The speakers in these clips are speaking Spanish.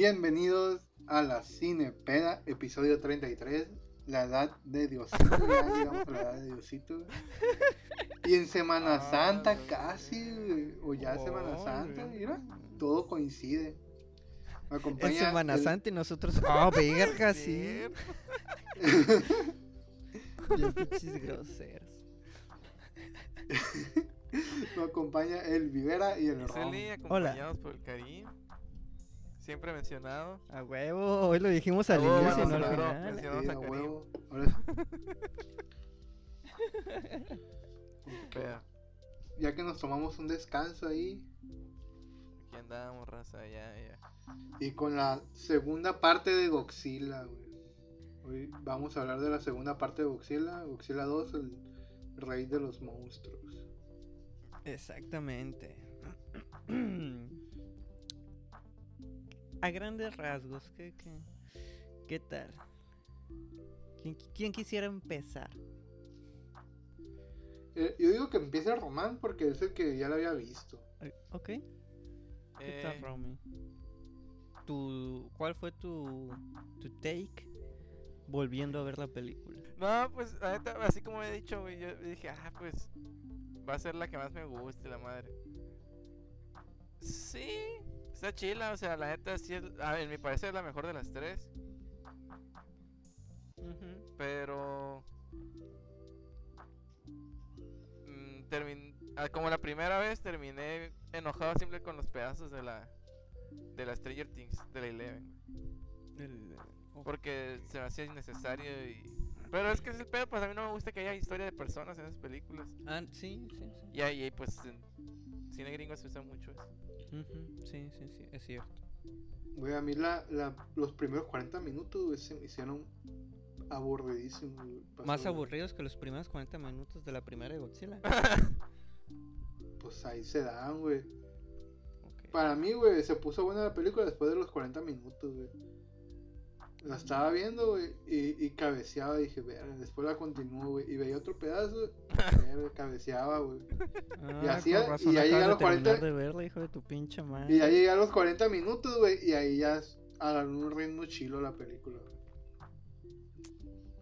Bienvenidos a la Cinepeda, episodio 33, la edad de Diosito, ya llegamos a la edad de Diosito. güey. Y en Semana Ah, Santa no, casi, güey, o ya Semana Oh, Santa, güey. mira, todo coincide. Me acompaña En Semana el- Santa y nosotros. ¡Oh, verga, Sí. Los pinches groseros. Me acompaña el Vivera y el Ron. Celi, acompañados por el Karim. Siempre mencionado. A huevo, hoy lo dijimos al Oh, inicio, bueno, no al Sí, a a huevo. Pero ya que nos tomamos un descanso ahí aquí andamos, raza, ya, ya. y con la segunda parte de Godzilla, güey. Hoy vamos a hablar de la segunda parte de Godzilla, Godzilla 2, el rey de los monstruos. Exactamente. A grandes rasgos, ¿qué, qué, qué tal? ¿Quién, qui- quién quisiera empezar? Eh, yo digo que empiece Román porque es el que ya lo había visto. Ok, ¿qué Eh, tal, Romy? Tu, ¿Cuál fue tu, tu take volviendo a ver la película? no, pues, así como he dicho, güey, yo dije, ah, pues, va a ser la que más me guste, la madre. Sí, está chila, o sea, la neta, sí, es, a- en mi parecer es la mejor de las tres. Pero. mm, termin- ah, como la primera vez terminé enojado simple con los pedazos de la. De la Stranger Things, de la Eleven. El- ok. Porque se me hacía innecesario y. Pero es que es el pedo, pues a mí no me gusta que haya historia de personas en esas películas. Ah, sí, sí, sí. Y ahí, pues, cine gringo se usa mucho eso. Sí, sí, sí, es cierto. Güey, a mí la, la- los primeros 40 minutos güey, se me hicieron aburridísimos. güey. Más aburridos que los primeros 40 minutos de la primera de Godzilla. Pues ahí se dan, güey. Para mí, güey, se puso buena la película después de los 40 minutos, güey. La estaba viendo, güey, y, y cabeceaba, dije, verga, después la continuó, güey, y veía otro pedazo, verga, cabeceaba, güey. Y así con ya- razón y ya llega a los 40 terminar de verla, hijo de tu pinche madre. Y ya llegué a los 40 minutos, güey, y ahí ya agarró un ritmo chilo la película, güey.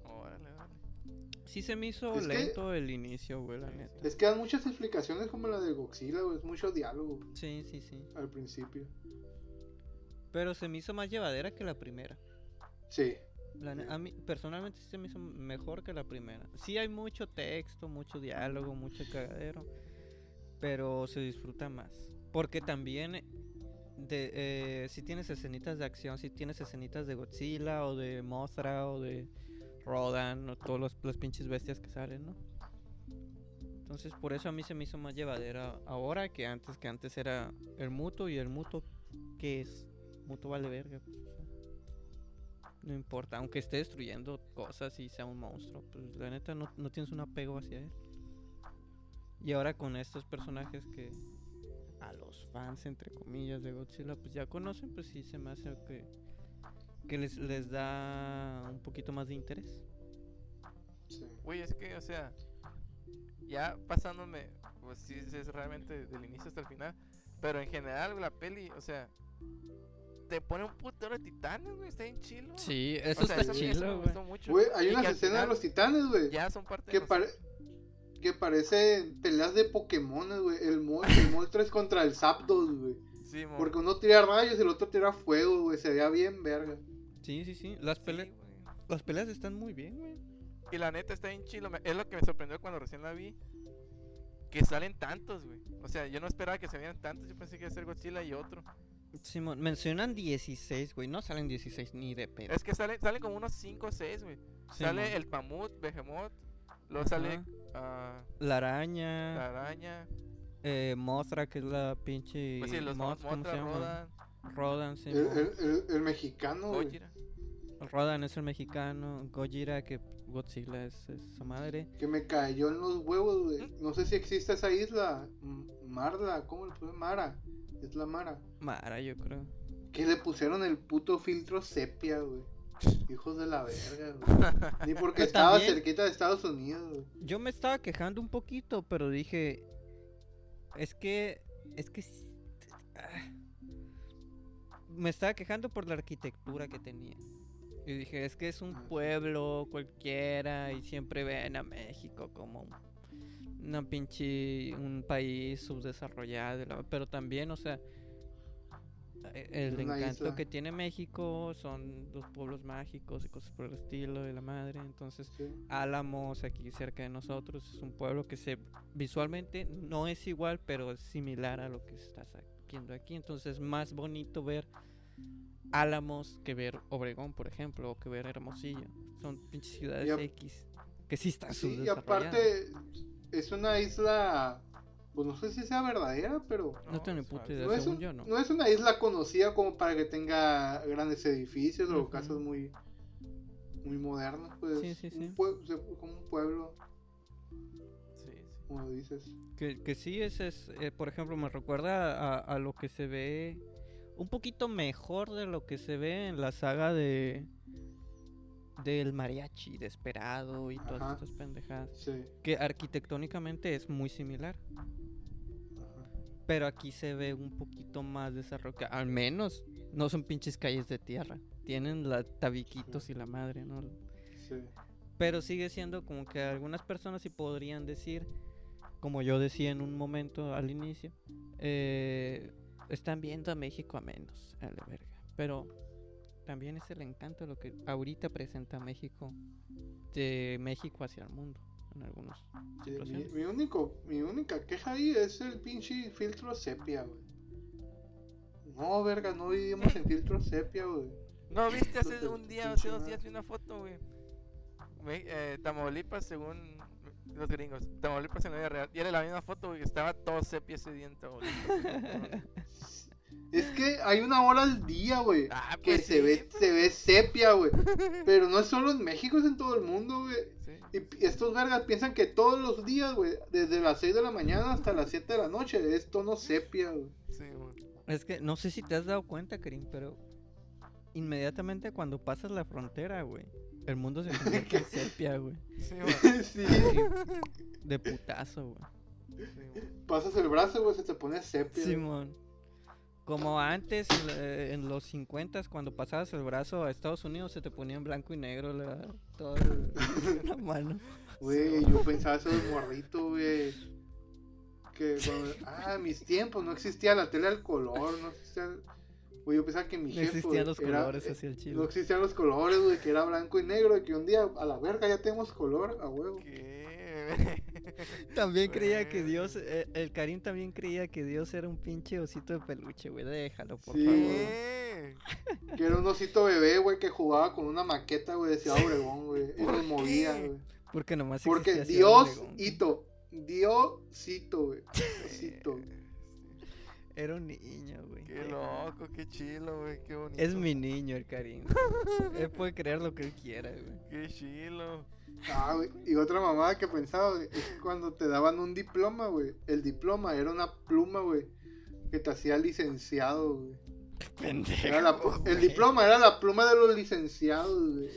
Órale, órale. Sí se me hizo Es que- lento el inicio, güey, la neta. Es que dan muchas explicaciones como la de Godzilla, güey, es mucho diálogo Sí, sí, sí. al principio. Pero se me hizo más llevadera que la primera. Sí, a mí personalmente sí se me hizo mejor que la primera. Sí hay mucho texto, mucho diálogo, mucho cagadero, pero se disfruta más. Porque también de, eh, si tienes escenitas de acción, si tienes escenitas de Godzilla o de Mothra o de Rodan o todas las pinches bestias que salen, ¿no? Entonces por eso a mí se me hizo más llevadera ahora que antes, que antes era el muto y el muto, ¿qué es? Muto vale verga. pues. No importa, aunque esté destruyendo cosas y sea un monstruo, pues la neta no, no tienes un apego hacia él. Y ahora con estos personajes que a los fans, entre comillas, de Godzilla, pues ya conocen, pues sí se me hace que, que les, les da un poquito más de interés. sí. Güey, es que, o sea, ya pasándome, pues sí es realmente del inicio hasta el final. Pero en general, la peli, o sea, te pone un putero de titanes, güey, está bien chilo. Sí, O eso sea, está eso, eso me chido, güey. gustó mucho. Güey, hay unas escenas de los titanes, güey, Ya son parte que, de pare- que parecen peleas de Pokémon, güey. El Mol, el Moltres contra el Zapdos, güey. Sí. Porque uno tira rayos y el otro tira fuego, güey. Se veía bien verga. Sí, sí, sí. Las, Sí, pele- güey. las peleas están muy bien, güey. Y la neta está bien chilo. Es lo que me sorprendió cuando recién la vi. Que salen tantos, güey. O sea, yo no esperaba que se vieran tantos. Yo pensé que iba a ser Godzilla y otro. Simón, mencionan 16, güey. No salen 16 ni de pedo. Es que salen, salen como unos 5 o 6, güey. Sale el Pamut, Behemoth. Luego sale Ajá. ah, La araña, la araña. eh, Mothra, que es la pinche. Pues sí, los Moth, ¿cómo Mothra, se llama? Rodan, Rodan, sí. El, el, el- el mexicano, güey. Gojira. Rodan es el mexicano. Gojira, que Godzilla es, es esa madre. Que me cayó en los huevos, güey. No sé si existe esa isla. Marla, ¿cómo le puse? Mara. Es la Mara. Mara, yo creo. Que le pusieron el puto filtro sepia, güey. Hijos de la verga, güey. Ni porque Que estaba también- cerquita de Estados Unidos, güey. Yo me estaba quejando un poquito, pero dije. Es que. Es que. ah, me estaba quejando por la arquitectura que tenía. Y dije, es que es un Ah, pueblo cualquiera y siempre ven a México como un- una pinche, un país subdesarrollado. Pero también, o sea, eh, el encanto isla. que tiene México son los pueblos mágicos y cosas por el estilo de la madre. Entonces, Sí. Álamos, aquí cerca de nosotros, es un pueblo que se visualmente no es igual, pero es similar a lo que estás viendo aquí. Entonces es más bonito ver Álamos que ver Obregón, por ejemplo, o que ver Hermosillo. Son pinches ciudades X que sí están Sí, y aparte es una isla, pues no sé si sea verdadera, pero No tengo ni puta idea. no es, según un- yo, no. no es una isla conocida como para que tenga grandes edificios o casas muy muy modernas, pues Sí, sí, sí. un como un pueblo, Sí, sí. como dices. Que, que sí, es, es eh, por ejemplo, me recuerda a, a lo que se ve un poquito mejor de lo que se ve en la saga de del mariachi desesperado y todas Ajá. estas pendejadas. Sí. Que arquitectónicamente es muy similar. ajá. Pero aquí se ve un poquito más desarrollado. Al menos no son pinches calles de tierra. Tienen la tabiquitos y la madre, ¿no? Sí. Pero sigue siendo como que algunas personas sí podrían decir, como yo decía en un momento al inicio, eh, están viendo a México a menos, a la verga. Pero también es el encanto lo que ahorita presenta México, de México hacia el mundo, en algunos Sí, mi, único, mi única queja ahí es el pinche filtro sepia, güey. No, verga, no vivimos en filtro sepia, güey. No, viste hace un día, hace dos días vi una foto, güey. Me- eh, Tamaulipas, según los gringos. Tamaulipas en la vida real. Y era la misma foto, güey. Estaba todo sepia ese día en Tamaulipas. Es que hay una hora al día, güey. ah, que pues se ve, se ve sepia, güey. Pero no es solo en México, es en todo el mundo, güey. sí. Y estos vergas piensan que todos los días, güey, desde las 6 de la mañana hasta las 7 de la noche, es tono sepia, güey. Sí, güey. Es que no sé si te has dado cuenta, Karim, pero inmediatamente cuando pasas la frontera, güey, el mundo se convierte en sepia, güey. Sí, güey. sí, De putazo, güey. Pasas el brazo, güey, se te pone sepia. güey. Simón. Como antes, en, en los 50 cuando pasabas el brazo a Estados Unidos, se te ponía en blanco y negro la, toda el- la mano. Güey, yo pensaba eso de morrito, güey. Que cuando, ah, mis tiempos, no existía la tele al color, no existía. Güey, yo pensaba que mi No jefe. existían los era- colores eh, hacia el chile. No existían los colores, güey, que era blanco y negro, y que un día a la verga ya tenemos color, a huevo. ¿Qué? También creía que. Dios, eh, el Karim también creía que Dios era un pinche osito de peluche, güey. Déjalo, por Sí. favor. Que era un osito bebé, güey, que jugaba con una maqueta, güey, de Ciudad Obregón, güey. Y ¿Por nos movía, güey. Porque nomás Porque existía Ciudad Dios, Obregón. hito. Diosito, güey. Diosito. Era un niño, güey. Qué loco, qué chilo, güey. Qué bonito. Es mi niño el Karim. él puede creer lo que él quiera, güey. Qué chilo. Ah, güey. Y otra mamada que pensaba, güey, es que cuando te daban un diploma, güey. El diploma era una pluma, güey. Que te hacía licenciado, güey. Pendejo. Era la- el diploma era la pluma de los licenciados, güey.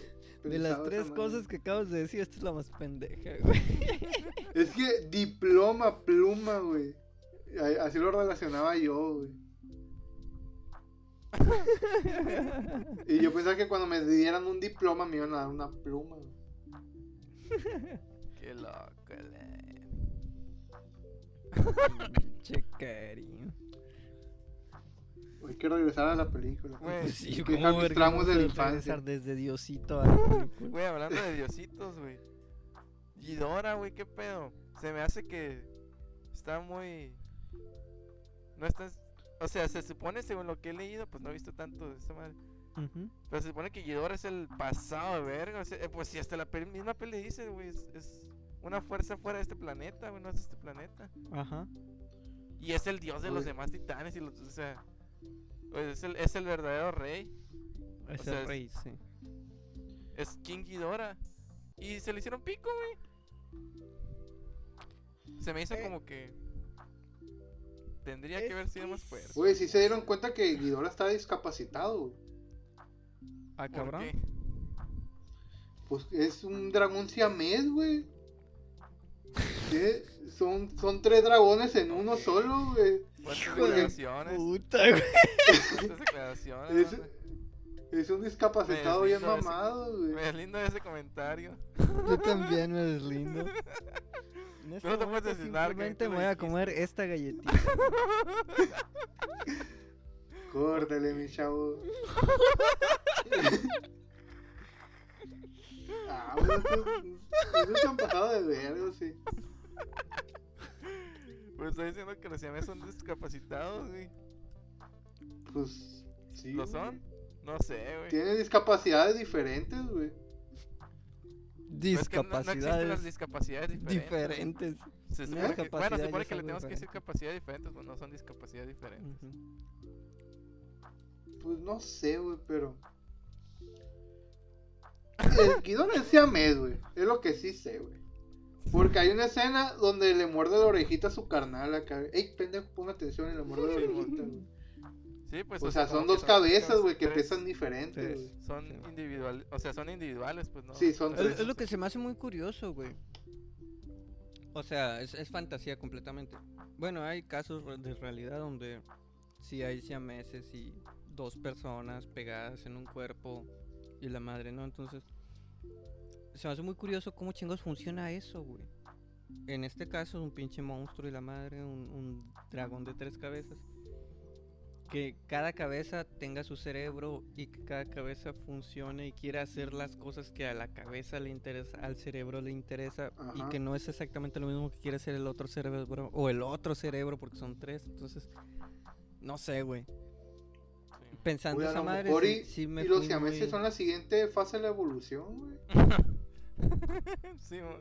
De las tres cosas que acabas de decir, esta es la más pendeja, güey. Es que diploma, pluma, güey. Así lo relacionaba yo, güey. Y yo pensaba que cuando me dieran un diploma me iban a dar una pluma, güey. Qué loco, le. Che, Karim. Hay que regresar a la película. Güey, sí, Hay que ¿cómo dejar mis tramos vamos de a la infancia. desde Diosito a la película? Güey, hablando de diositos, güey. Ghidorah, güey, qué pedo. Se me hace que está muy. No estás. O sea, se supone, según lo que he leído, pues no he visto tanto de esta madre. Pero se supone que Ghidorah es el pasado de verga. o sea, eh, pues si hasta la peli- misma peli dice, güey, es, es una fuerza fuera de este planeta, güey, no es de este planeta. Ajá. Y es el dios de los demás titanes y los. O sea. pues, es, el, es el verdadero rey. Es sea, el es- rey, sí. Es King Ghidorah. Y se le hicieron pico, güey. Se me hizo Eh. como que. Tendría que haber sido más fuerte. Güey, sí se dieron cuenta que Ghidorah está discapacitado, güey. Ah, ¿Por cabrón. qué? Pues es un dragón siamés, güey. ¿Qué? Son, son tres dragones en uno solo, güey. Fuertes declaraciones. puta, güey. Fuertes declaraciones. Es, un discapacitado Me bien deslindo ese- mamado, Me güey. deslindo de ese comentario. Yo también me deslindo. En este no te puedes que simplemente me voy a comer esta galletita. Córtale, mi chavo. ah, bueno, han pasado de verga, sí. Pues estoy diciendo que los siameses son discapacitados, güey. Pues, sí. ¿Lo güey. son? No sé, güey. Tienen discapacidades diferentes, güey. Pero es que no- no, existen las Discapacidades discapacidades diferentes. diferentes. Se que, bueno, se supone que le tenemos que decir capacidades diferentes, pues no son discapacidades diferentes. Pues no sé, güey, pero. El Ghidorah es siamés, güey. Es lo que sí sé, güey. Porque hay una escena donde le muerde la orejita a su carnal acá. Ey, pendejo, pon atención y le muerde la orejita, güey. Sí, pues. O sea, son dos cabezas, güey, que pesan diferentes. Son Sí. individuales, o sea, son individuales, pues no. Sí, son Es, tres. es lo que se me hace muy curioso, güey. O sea, es, es fantasía completamente. Bueno, hay casos de realidad donde sí hay siameses y dos personas pegadas en un cuerpo y la madre, ¿no? Entonces, se me hace muy curioso cómo chingos funciona eso, güey. En este caso, un pinche monstruo y la madre, un, un dragón de tres cabezas. Que cada cabeza tenga su cerebro y que cada cabeza funcione y quiera hacer las cosas que a la cabeza le interesa, al cerebro le interesa y Ajá. que no es exactamente lo mismo que quiere hacer el otro cerebro o el otro cerebro porque son tres. Entonces, no sé, güey. Pensando esa madre, sí, y, sí me y los siameses muy- son la siguiente fase de la evolución, güey. sí, mo-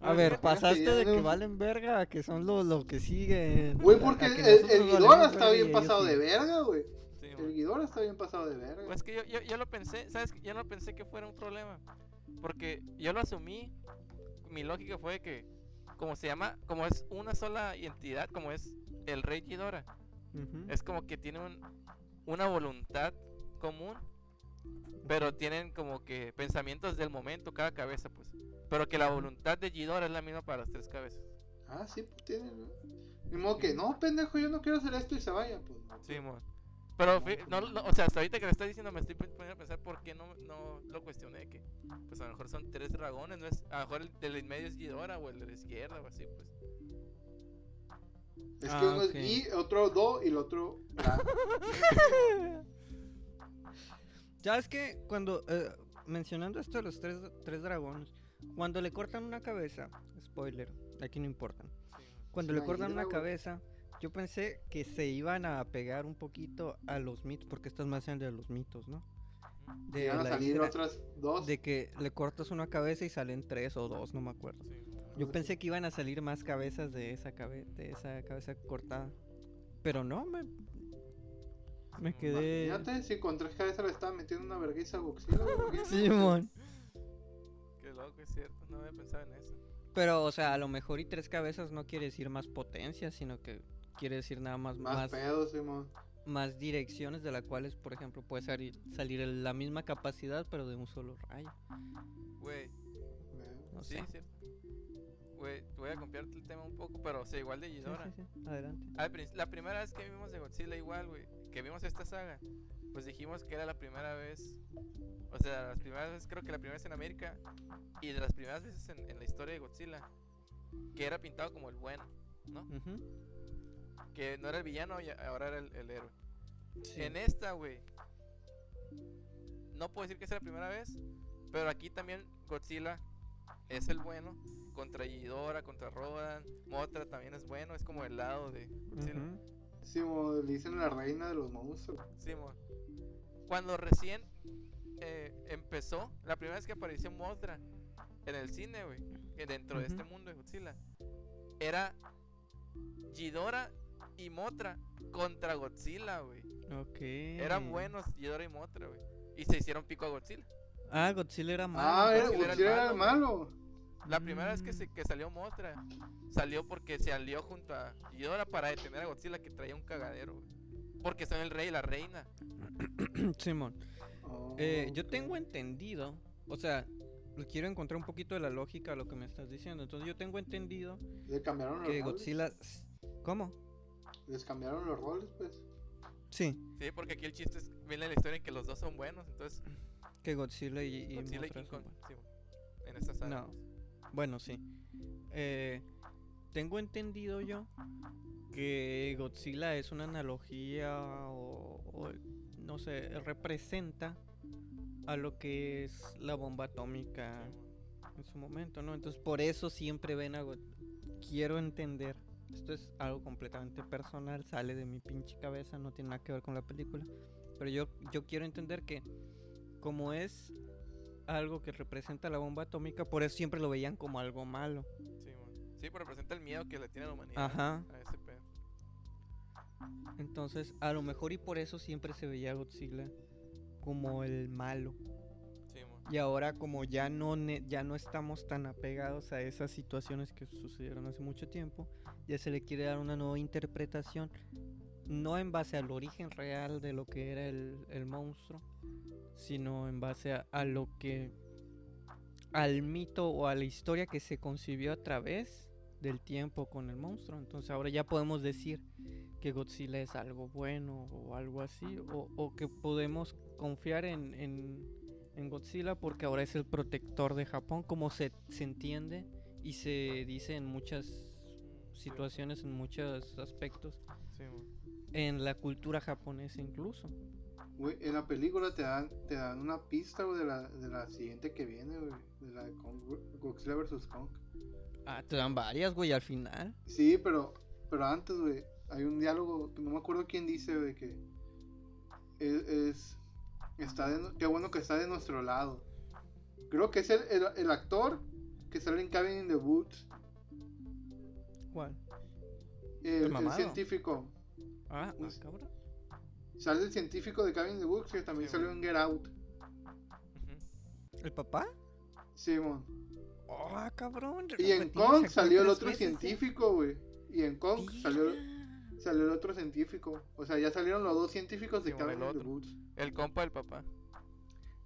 A ver, pasaste de que no- valen verga a que son lo, lo que siguen. Güey, porque el, el, Ghidorah está bien pasado sí. de verga, güey. sí. El Ghidorah está bien pasado de verga. Pues que yo, yo, yo lo pensé, ¿sabes? qué? Yo no pensé que fuera un problema. Porque yo lo asumí. Mi lógica fue que, como se llama, como es una sola entidad, como es el rey Ghidorah, Ujú. es como que tiene un, una voluntad común, pero tienen como que pensamientos del momento cada cabeza, pues. Pero que la voluntad de Ghidorah es la misma para las tres cabezas. Ah, sí, pues tiene. ¿no? Ni modo que, no, pendejo, yo no quiero hacer esto y se vaya, pues. Sí, pues. mo. Pero, fi- no, no, o sea, hasta ahorita que lo estás diciendo me estoy pon- poniendo a pensar por qué no, no lo cuestioné. Que, pues a lo mejor son tres dragones, ¿no es? A lo mejor el del medio es Ghidorah o el de la izquierda o así, pues. Es Ah, que uno es Gi, otro Do y el otro Ra. ¿Sabes qué? Cuando, eh, mencionando esto de los tres, tres dragones, cuando le cortan una cabeza, spoiler, aquí no importan, Sí, cuando le cortan una cabeza, yo pensé que se iban a pegar un poquito a los mitos, porque estas más sean de los mitos, ¿no? De, Van a la salir hidra- otras dos. de que le cortas una cabeza y salen tres o dos, no me acuerdo. sí. Yo pensé que iban a salir más cabezas de esa, cabe- de esa cabeza cortada, pero no, me, me quedé... Imagínate si con tres cabezas le estaban metiendo una vergüenza güey. Simón. Qué loco, es cierto. No había pensado en eso. Pero, o sea, a lo mejor y tres cabezas no quiere decir más potencia, sino que quiere decir nada más Más, más, pedos, Simón. más direcciones de las cuales, por ejemplo, puede salir, salir la misma capacidad, pero de un solo rayo. Güey, No sí, sé. es cierto. Te voy a cambiarte el tema un poco, pero o sea, igual de Ghidorah. sí, sí, Adelante. Al la primera vez que vimos de Godzilla igual, güey, que vimos esta saga, pues dijimos que era la primera vez, o sea, las primeras veces, creo que la primera vez en América, y de las primeras veces en, en la historia de Godzilla, que era pintado como el bueno, ¿no? Que no era el villano y ahora era el, el héroe. En esta, güey, no puedo decir que sea la primera vez, pero aquí también Godzilla es el bueno, contra Ghidorah, contra Rodan, Mothra también es bueno, es como el lado de Godzilla. Ujú. Simón, le dicen la reina de los monstruos. Simón. Cuando recién eh, empezó, la primera vez que apareció Mothra en el cine, güey, dentro de este mundo de Godzilla, era Ghidorah y Mothra contra Godzilla, güey. Ok. Eran buenos Ghidorah y Mothra, güey. Y se hicieron pico a Godzilla. Ah, Godzilla era malo. Ah, era, Godzilla era el Godzilla era el malo, malo. La primera vez que, se, que salió Mothra, salió porque se alió junto a Ghidorah para detener a Godzilla que traía un cagadero. Porque son el rey y la reina. Simón. Oh, Eh, yo tengo entendido, o sea, quiero encontrar un poquito de la lógica a lo que me estás diciendo. Entonces yo tengo entendido Le cambiaron los que roles. Godzilla... ¿Cómo? les cambiaron los roles, pues. Sí, Sí, porque aquí el chiste es, viene la historia en que los dos son buenos, entonces que Godzilla y, y Godzilla y Mothra King son Kong, sí, en. No. Bueno, sí. Eh, tengo entendido yo que Godzilla es una analogía o, o, no sé, representa a lo que es la bomba atómica en su momento, ¿no? Entonces por eso siempre ven a God- Quiero entender. Esto es algo completamente personal, sale de mi pinche cabeza, no tiene nada que ver con la película. Pero yo, yo quiero entender que como es algo que representa la bomba atómica, por eso siempre lo veían como algo malo. Sí. Sí, pero representa el miedo que le tiene la humanidad Ajá. a ese pedo. Entonces, a lo mejor y por eso siempre se veía a Godzilla como el malo. Sí. Y ahora como ya no ne- ya no estamos tan apegados a esas situaciones que sucedieron hace mucho tiempo, ya se le quiere dar una nueva interpretación, no en base al origen real de lo que era el, el monstruo, sino en base a, a lo que al mito o a la historia que se concibió a través del tiempo con el monstruo. Entonces ahora ya podemos decir que Godzilla es algo bueno o algo así, o, o que podemos confiar en, en, en Godzilla porque ahora es el protector de Japón, como se, se entiende y se dice en muchas situaciones, en muchos aspectos, Sí, en la cultura japonesa incluso. Güey, en la película te dan, te dan una pista, güey, de la, de la siguiente que viene, güey. De la de Godzilla vs. Kong. Ah, te dan varias, güey, al final. Sí, pero, pero antes, güey, hay un diálogo, no me acuerdo quién dice, güey, que es, es- está de, qué bueno que está de nuestro lado. Creo que es el, el, el actor que sale en Cabin in the Woods, ¿Cuál? el, científico. Ah, ah, Pues- cabrón. Sale el científico de Cabin Woods que también Sí, salió en Get Out. ¿El papá? Simón. Ah, cabrón. Y en Kong salió el otro veces, ¿eh? científico, güey. Y en Kong salió, Mira. salió el otro científico. O sea, ya salieron los dos científicos de Sí, Cabin otro. Woods. El compa del papá.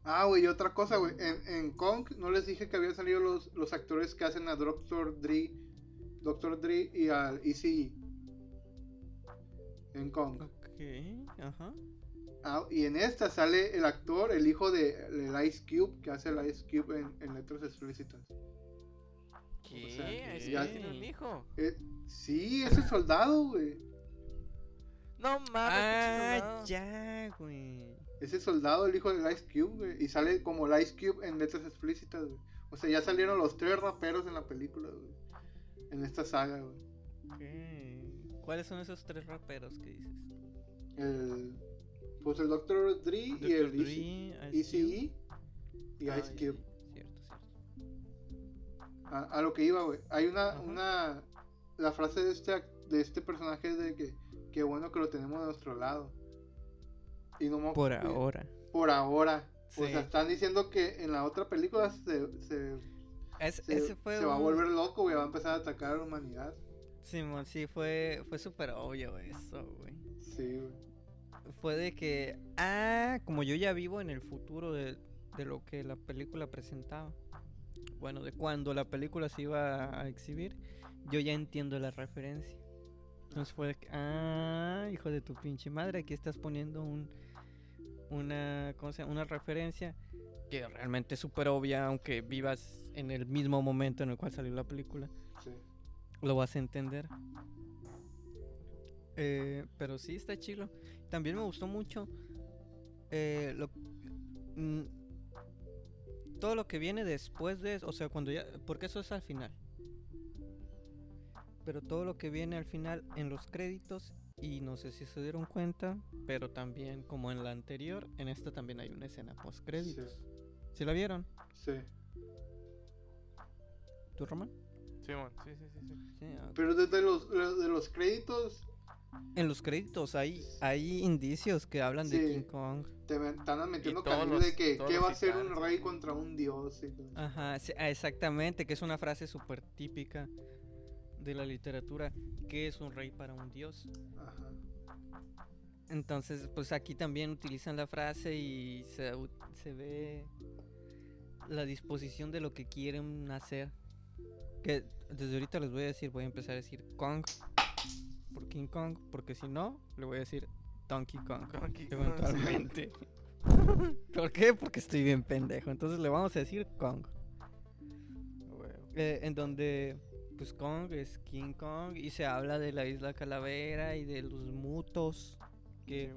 Ah, güey, y otra cosa, güey. En, en Kong no les dije que habían salido los, los actores que hacen a Dr. Dre, Dr. Dre y al ECE. En Kong. Ok, ajá. Ah, y en esta sale el actor, el hijo de, del Ice Cube, que hace el Ice Cube en, en letras explícitas. ¿Qué? sea, ¿Ese ya- ya tiene un hijo? Eh, sí, es el soldado, güey. No mames, Ah, ya, güey. Ese soldado, el hijo del Ice Cube, güey. Y sale como el Ice Cube en letras explícitas, güey. O sea, ya salieron los tres raperos en la película, güey. En esta saga, güey. ¿Cuáles son esos tres raperos que dices? El, pues el Dr. Dre y Dr. el Dre, Easy-. ECE y Ah, Ice sí, Cube. Cierto, cierto. A, a lo que iba, güey. Hay una, Ajá. una. La frase de este, de este personaje es de que. Qué bueno que lo tenemos de nuestro lado. Y no me- Por ahora. Por ahora. O Sí. sea, están diciendo que en la otra película se, se, Es- se- ese fue se va a volver loco, güey. Va a empezar a atacar a la humanidad. Simón, sí, fue, fue súper obvio eso, güey. Sí, güey. Fue de que, ah, como yo ya vivo en el futuro de, de lo que la película presentaba. Bueno, de cuando la película se iba a exhibir, yo ya entiendo la referencia. Entonces fue de que, ah, hijo de tu pinche madre, aquí estás poniendo un, una, ¿cómo se llama? Una referencia que realmente es súper obvia, aunque vivas en el mismo momento en el cual salió la película Sí. lo vas a entender. Eh, pero sí, está chilo. También me gustó mucho eh, lo- mm, todo lo que viene después de, o sea, cuando ya, porque eso es al final. Pero todo lo que viene al final en los créditos y no sé si se dieron cuenta, pero también como en la anterior, en esta también hay una escena post créditos. ¿Sí la vieron? Sí. ¿Tú, Román? Sí, sí, sí, sí. Sí, ah, Pero desde los, de los créditos En los créditos hay, hay indicios que hablan de. King Kong. te están metiendo los- de que qué va a ser un rey contra un dios. y. Ajá, sí, ah, exactamente, que es una frase súper típica de la literatura. ¿Qué es un rey para un dios? Ajá. Entonces, pues aquí también utilizan la frase y se, se ve la disposición de lo que quieren hacer. Que desde ahorita les voy a decir, voy a empezar a decir Kong. Por King Kong, porque si no, le voy a decir Donkey Kong. Donkey Kong, Eventualmente. ¿Por qué? Porque estoy bien pendejo. Entonces le vamos a decir Kong. Eh, en donde, pues Kong es King Kong y se habla de la isla Calavera y de los mutos. Que,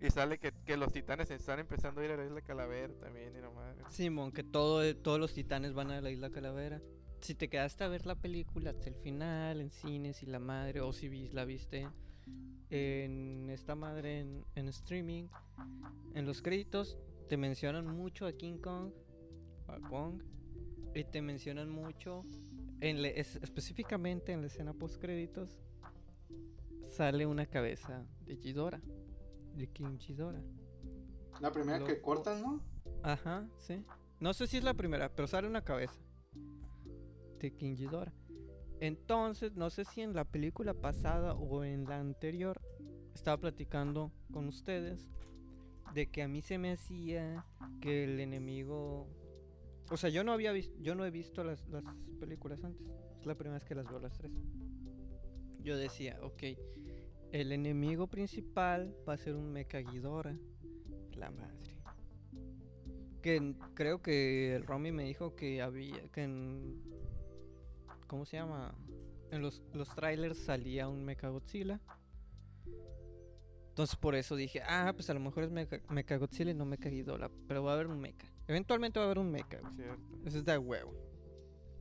Sí. Y sale que, que los titanes están empezando a ir a la isla Calavera también, y madre. Simón, que todo, todos los titanes van a la isla Calavera. Si te quedaste a ver la película hasta el final, en cines y la madre, o si la viste en esta madre en, en streaming, en los créditos te mencionan mucho a King Kong, a Kong, y te mencionan mucho, en le- es- específicamente en la escena post créditos, sale una cabeza de Ghidorah, de King Ghidorah. La primera que cortan, ¿no? Ajá, sí. No sé si es la primera, pero sale una cabeza de King Ghidorah. Entonces, no sé si en la película pasada o en la anterior estaba platicando con ustedes de que a mí se me hacía que el enemigo, o sea, yo no había visto, yo no he visto las, las películas antes. Es la primera vez que las veo las tres. Yo decía, ok, el enemigo principal va a ser un Mecha Ghidorah. La madre. Que creo que el Romy me dijo que había. que en. ¿Cómo se llama? En los, los trailers salía un Mecha Godzilla. Entonces por eso dije, ah, pues a lo mejor es Mecha, Mecha Godzilla y no Mecha Ghidorah. Pero va a haber un Mecha. Eventualmente va a haber un Mecha. Cierto. Eso es de huevo.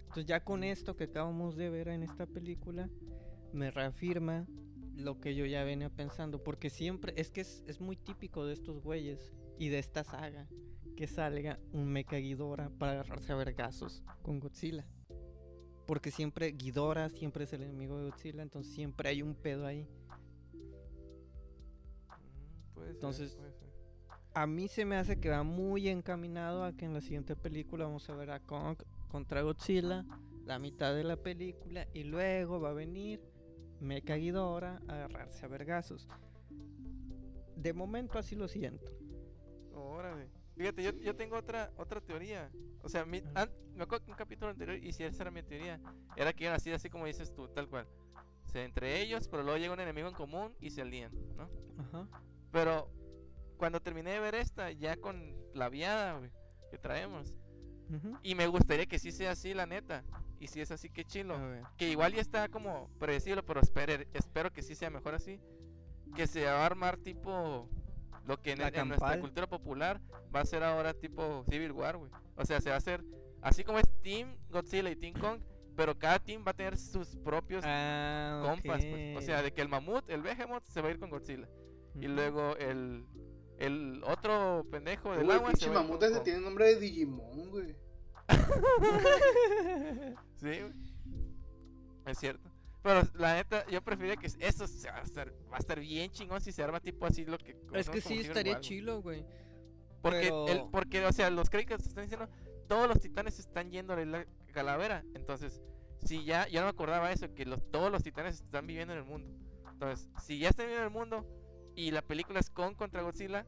Entonces ya con esto que acabamos de ver en esta película, me reafirma lo que yo ya venía pensando. Porque siempre, es que es, es muy típico de estos güeyes y de esta saga, que salga un Mecha Ghidorah para agarrarse a vergazos con Godzilla. Porque siempre Ghidorah siempre es el enemigo de Godzilla, entonces siempre hay un pedo ahí. Mm, puede ser, Entonces, puede ser. A mí se me hace que va muy encaminado a que en la siguiente película vamos a ver a Kong contra Godzilla, la mitad de la película, y luego va a venir Mecha Ghidorah a agarrarse a vergazos. De momento así lo siento. Órale. Fíjate, yo, yo tengo otra otra teoría. O sea, mi- an- me acuerdo que un capítulo anterior, y si esa era mi teoría, era que iban así, así como dices tú, tal cual. O sea, entre ellos, pero luego llega un enemigo en común y se alían, ¿no? Ajá. Pero cuando terminé de ver esta, ya con la viada güey, que traemos, ujú. y me gustaría que sí sea así, la neta. Y si es así, qué chilo. Que igual ya está como predecible, pero espere, espero que sí sea mejor así. Que se va a armar tipo lo que en, nuestra cultura popular va a ser ahora tipo Civil War, güey. O sea, se va a hacer así como es Team Godzilla y Team Kong, pero cada team va a tener sus propios Ah, compas, pues. O sea, de que el mamut, el Behemoth se va a ir con Godzilla. Y luego el, el otro pendejo del agua ir mamut ese tiene nombre de Digimon, güey. Sí, güey. Es cierto. Pero la neta, yo preferiría que eso se va a estar, va a estar bien chingón si se arma tipo así lo que es que sí estaría chilo, güey. Porque, el, porque, o sea, los créditos están diciendo, todos los titanes están yendo a la Calavera. Entonces, si ya, ya no me acordaba eso, que los, todos los titanes están viviendo en el mundo. Entonces, si ya están viviendo en el mundo y la película es Kong contra Godzilla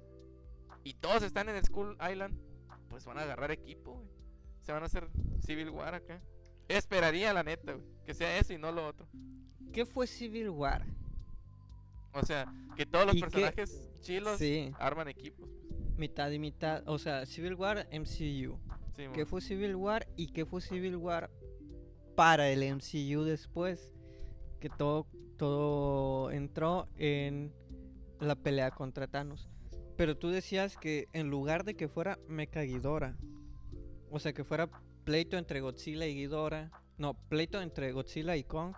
y todos están en el Skull Island, pues van a agarrar equipo, güey. Se van a hacer Civil War acá. Esperaría, la neta, güey, que sea eso y no lo otro. ¿Qué fue Civil War? O sea, que todos los personajes chilos Sí, arman equipos. mitad y mitad. O sea, Civil War MCU. Sí, ¿Qué fue Civil War y qué fue Civil War para el MCU después? Que todo, todo entró en la pelea contra Thanos. Pero tú decías que en lugar de que fuera Mecha Ghidorah, o sea, que fuera pleito entre Godzilla y Ghidorah, no, pleito entre Godzilla y Kong,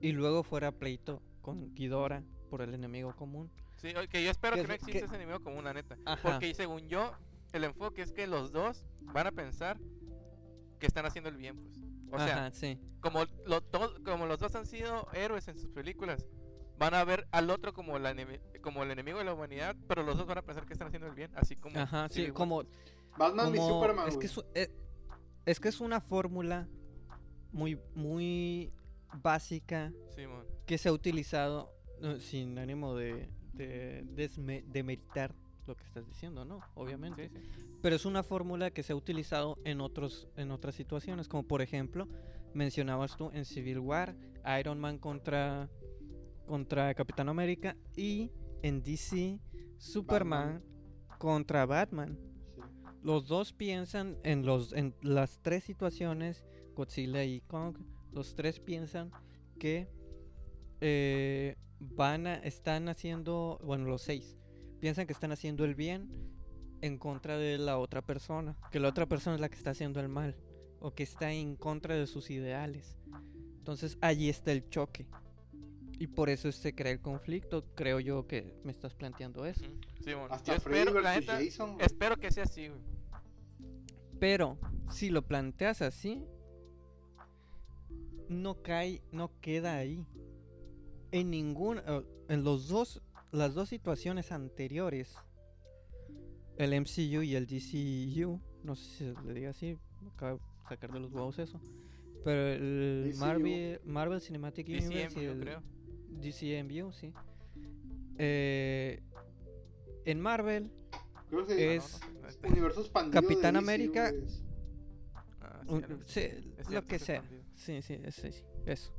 y luego fuera pleito con Ghidorah por el enemigo común. Sí, ok, yo espero ¿Qué que no exista qué- ese enemigo común, la neta. Ajá. Porque según yo, el enfoque es que los dos van a pensar que están haciendo el bien, pues. O sea, Ajá, sí. como, lo, to- como los dos han sido héroes en sus películas, van a ver al otro como, la como el enemigo de la humanidad, pero los dos van a pensar que están haciendo el bien, así como... Ajá, sí, como Batman y como- Superman, es que es, u- eh, es que es una fórmula muy muy básica Sí, que se ha utilizado sin ánimo de, de demeritar lo que estás diciendo, ¿no? Obviamente. Sí, sí. Pero es una fórmula que se ha utilizado en otros en otras situaciones, como por ejemplo, mencionabas tú en Civil War, Iron Man contra contra Capitán América y en DC Superman contra Batman. Los dos piensan en los en las tres situaciones, Godzilla y Kong, los tres piensan que eh, van a están haciendo, bueno, los seis piensan que están haciendo el bien en contra de la otra persona, que la otra persona es la que está haciendo el mal o que está en contra de sus ideales. Entonces allí está el choque. Y por eso se crea el conflicto, creo yo que me estás planteando eso. Sí, bueno, Hasta yo Freddy espero, la versus neta, Jason. güey. espero que sea así, güey. Pero si lo planteas así, no cae, no queda ahí. En ningún, eh, en los dos, las dos situaciones anteriores, el MCU y el DCU, no sé si se le diga así, acabo de sacar de los huevos eso, pero el. Marvel, Marvel Cinematic Universe DCM, y el creo. DCMU, sí. Eh, en Marvel es- Universo expandido Capitán América- ah, Un- sí, lo que sea. expandido. Sí, sí, es- sí, sí, eso.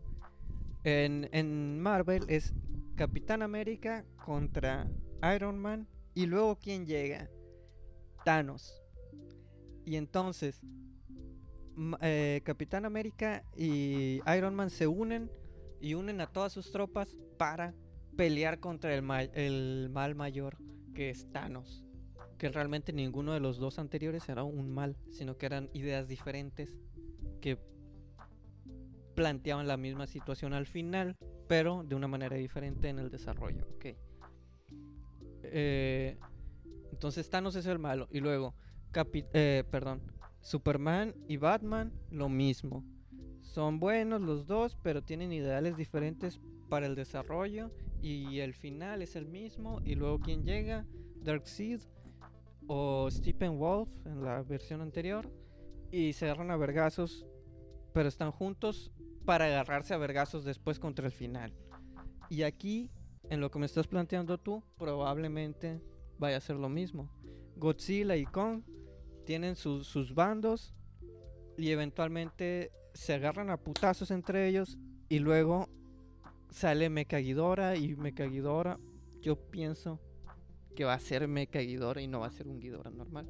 En, en Marvel es Capitán América contra Iron Man. Y luego, ¿quién llega? Thanos. Y entonces, eh, Capitán América y Iron Man se unen y unen a todas sus tropas para pelear contra el, ma- el mal mayor, que es Thanos. Que realmente ninguno de los dos anteriores era un mal, sino que eran ideas diferentes que planteaban la misma situación al final, pero de una manera diferente en el desarrollo. Eh, entonces Thanos es el malo. Y luego, eh, perdón, Superman y Batman, lo mismo. Son buenos los dos, pero tienen ideales diferentes para el desarrollo. Y el final es el mismo. Y luego, ¿quién llega? Darkseid o Stephen Wolf en la versión anterior. Y se agarran a vergazos, pero están juntos para agarrarse a vergazos después contra el final. Y aquí, en lo que me estás planteando tú, probablemente vaya a ser lo mismo. Godzilla y Kong tienen sus- bandos y eventualmente se agarran a putazos entre ellos y luego sale Mecha Ghidorah y Mecha Ghidorah yo pienso que va a ser Mecha Ghidorah y no va a ser un Ghidorah normal.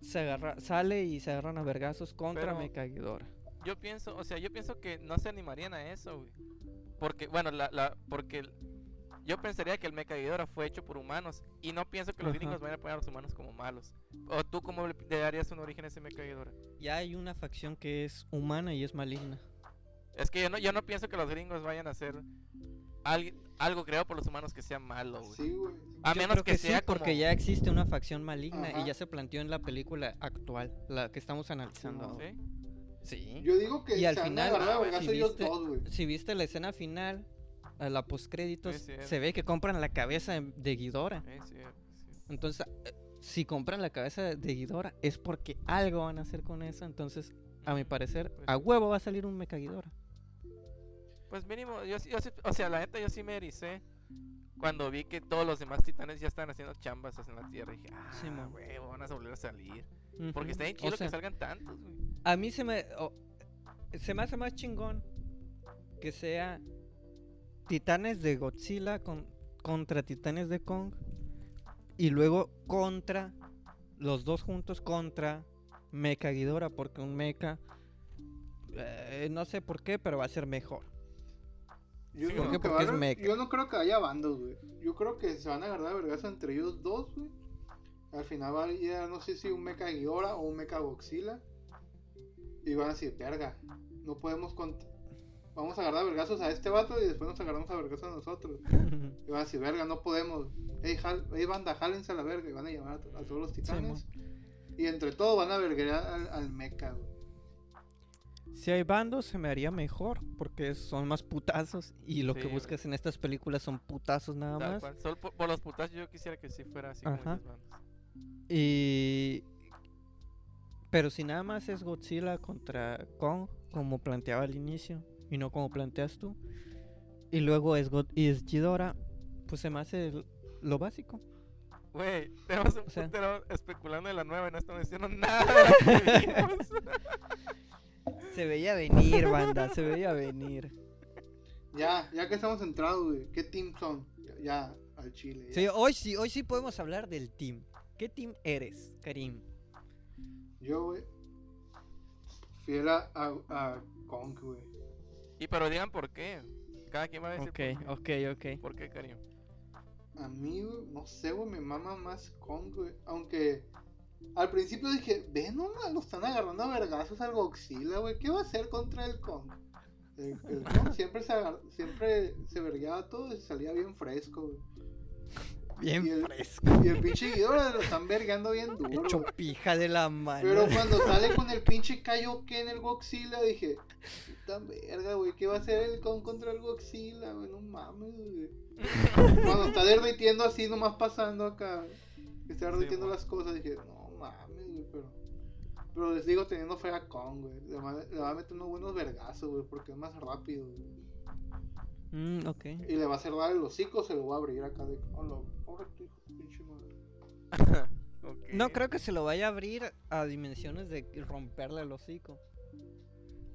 Se agarra, sale y se agarran a vergazos contra Pero- Mecha Ghidorah. Yo pienso, o sea, yo pienso que no se animarían a eso, güey. Porque, bueno, la, la, porque yo pensaría que el Mecha Ghidorah fue hecho por humanos y no pienso que los Ajá. gringos vayan a poner a los humanos como malos. ¿O tú cómo le darías un origen a ese Mecha Ghidorah? Ya hay una facción que es humana y es maligna. Es que yo no, yo no pienso que los gringos vayan a hacer alguien- algo creado por los humanos que sea malo, güey. Sí, güey. A Yo menos creo que, sí, sea porque como... ya existe una facción maligna y ya se planteó en la película actual, la que estamos analizando. ¿Sí? Sí. Yo digo que Y al final, a si viste- dos, güey. Si viste la escena final, a la postcréditos, se ve que compran la cabeza de- sí. Entonces, eh, si compran la cabeza de Ghidorah es porque algo van a hacer con eso. Entonces, a mi parecer, Pues a huevo va a salir un Mecha Ghidorah. Pues mínimo, yo, sí- yo sí- o sea, la neta yo sí me ericé cuando vi que todos los demás titanes ya estaban haciendo chambas en la tierra. Y dije, ah, Simón. güey, van a volver a salir. Porque está bien O chido sea, que salgan tantos, güey. A mí se me. se me hace más chingón que sea titanes de Godzilla con, contra titanes de Kong. Y luego contra. Los dos juntos contra Mecha Ghidorah. Porque un Mecha. eh, no sé por qué, pero va a ser mejor. Yo, no creo que haya bandos, güey. Yo creo que se van a agarrar a vergazo entre ellos dos, güey. Al final va a ir, no sé si un mecha Ghidorah o un mecha Godzilla. Y van a decir, verga, no podemos cont- Vamos a agarrar a vergazos a este vato y después nos agarramos a vergazos a nosotros. Y van a decir, verga, no podemos. Ey, jal, ey banda, jálense a la verga. Y van a llamar a todos los titanes. y entre todos van a verguear al, al mecha, güey. Si hay bandos, se me haría mejor. Porque son más putazos. Y lo Sí, que güey. buscas en estas películas son putazos nada Tal más. cual. Solo por, por los putazos yo quisiera que sí fuera así Ajá. Y. Pero si nada más es Godzilla contra Kong, como planteaba al inicio, y no como planteas tú, y luego es, God y es Ghidorah, pues se me hace el- lo básico. Güey, tenemos un O sea- especulando de la nueva y no estamos diciendo nada de lo que. Se veía venir, banda, se veía venir. Ya, ya que estamos centrados, güey. ¿Qué team son? Ya, ya, al chile. ya. Sí, hoy sí, hoy sí podemos hablar del team. ¿Qué team eres, Karim? Yo, güey. Fiel a, a, a Kong, güey. Y pero digan por qué. Cada quien va a decir Ok, por qué. ok, ok. ¿Por qué, cariño? A mí, güey, no sé, güey, me mama más Kong, güey. Aunque al principio dije, ve nomás, lo están agarrando a vergazos al Godzilla, güey. ¿Qué va a hacer contra el Kong? El, el Kong siempre se, agar- siempre se vergueaba todo y salía bien fresco, güey. Bien Y el- fresco. Y el pinche Ghidorah lo están vergueando bien duro, Hecho güey. pija de la mano. Pero cuando sale con el pinche Kaioken el Godzilla, dije, puta verga, güey, ¿qué va a hacer el Kong contra el Godzilla, güey? No mames, güey. Cuando está derritiendo así, nomás pasando acá, que está derritiendo las cosas, dije, no mames, güey, pero. Pero les digo, teniendo fe a Kong, güey. Le va, le va a meter unos buenos vergazos, güey, porque es más rápido, güey. Mm, ok. Y le va a cerrar el hocico, se lo va a abrir acá de. Hola, ahora tu hijo, de pinche madre. Ok. No creo que se lo vaya a abrir a dimensiones de romperle el hocico.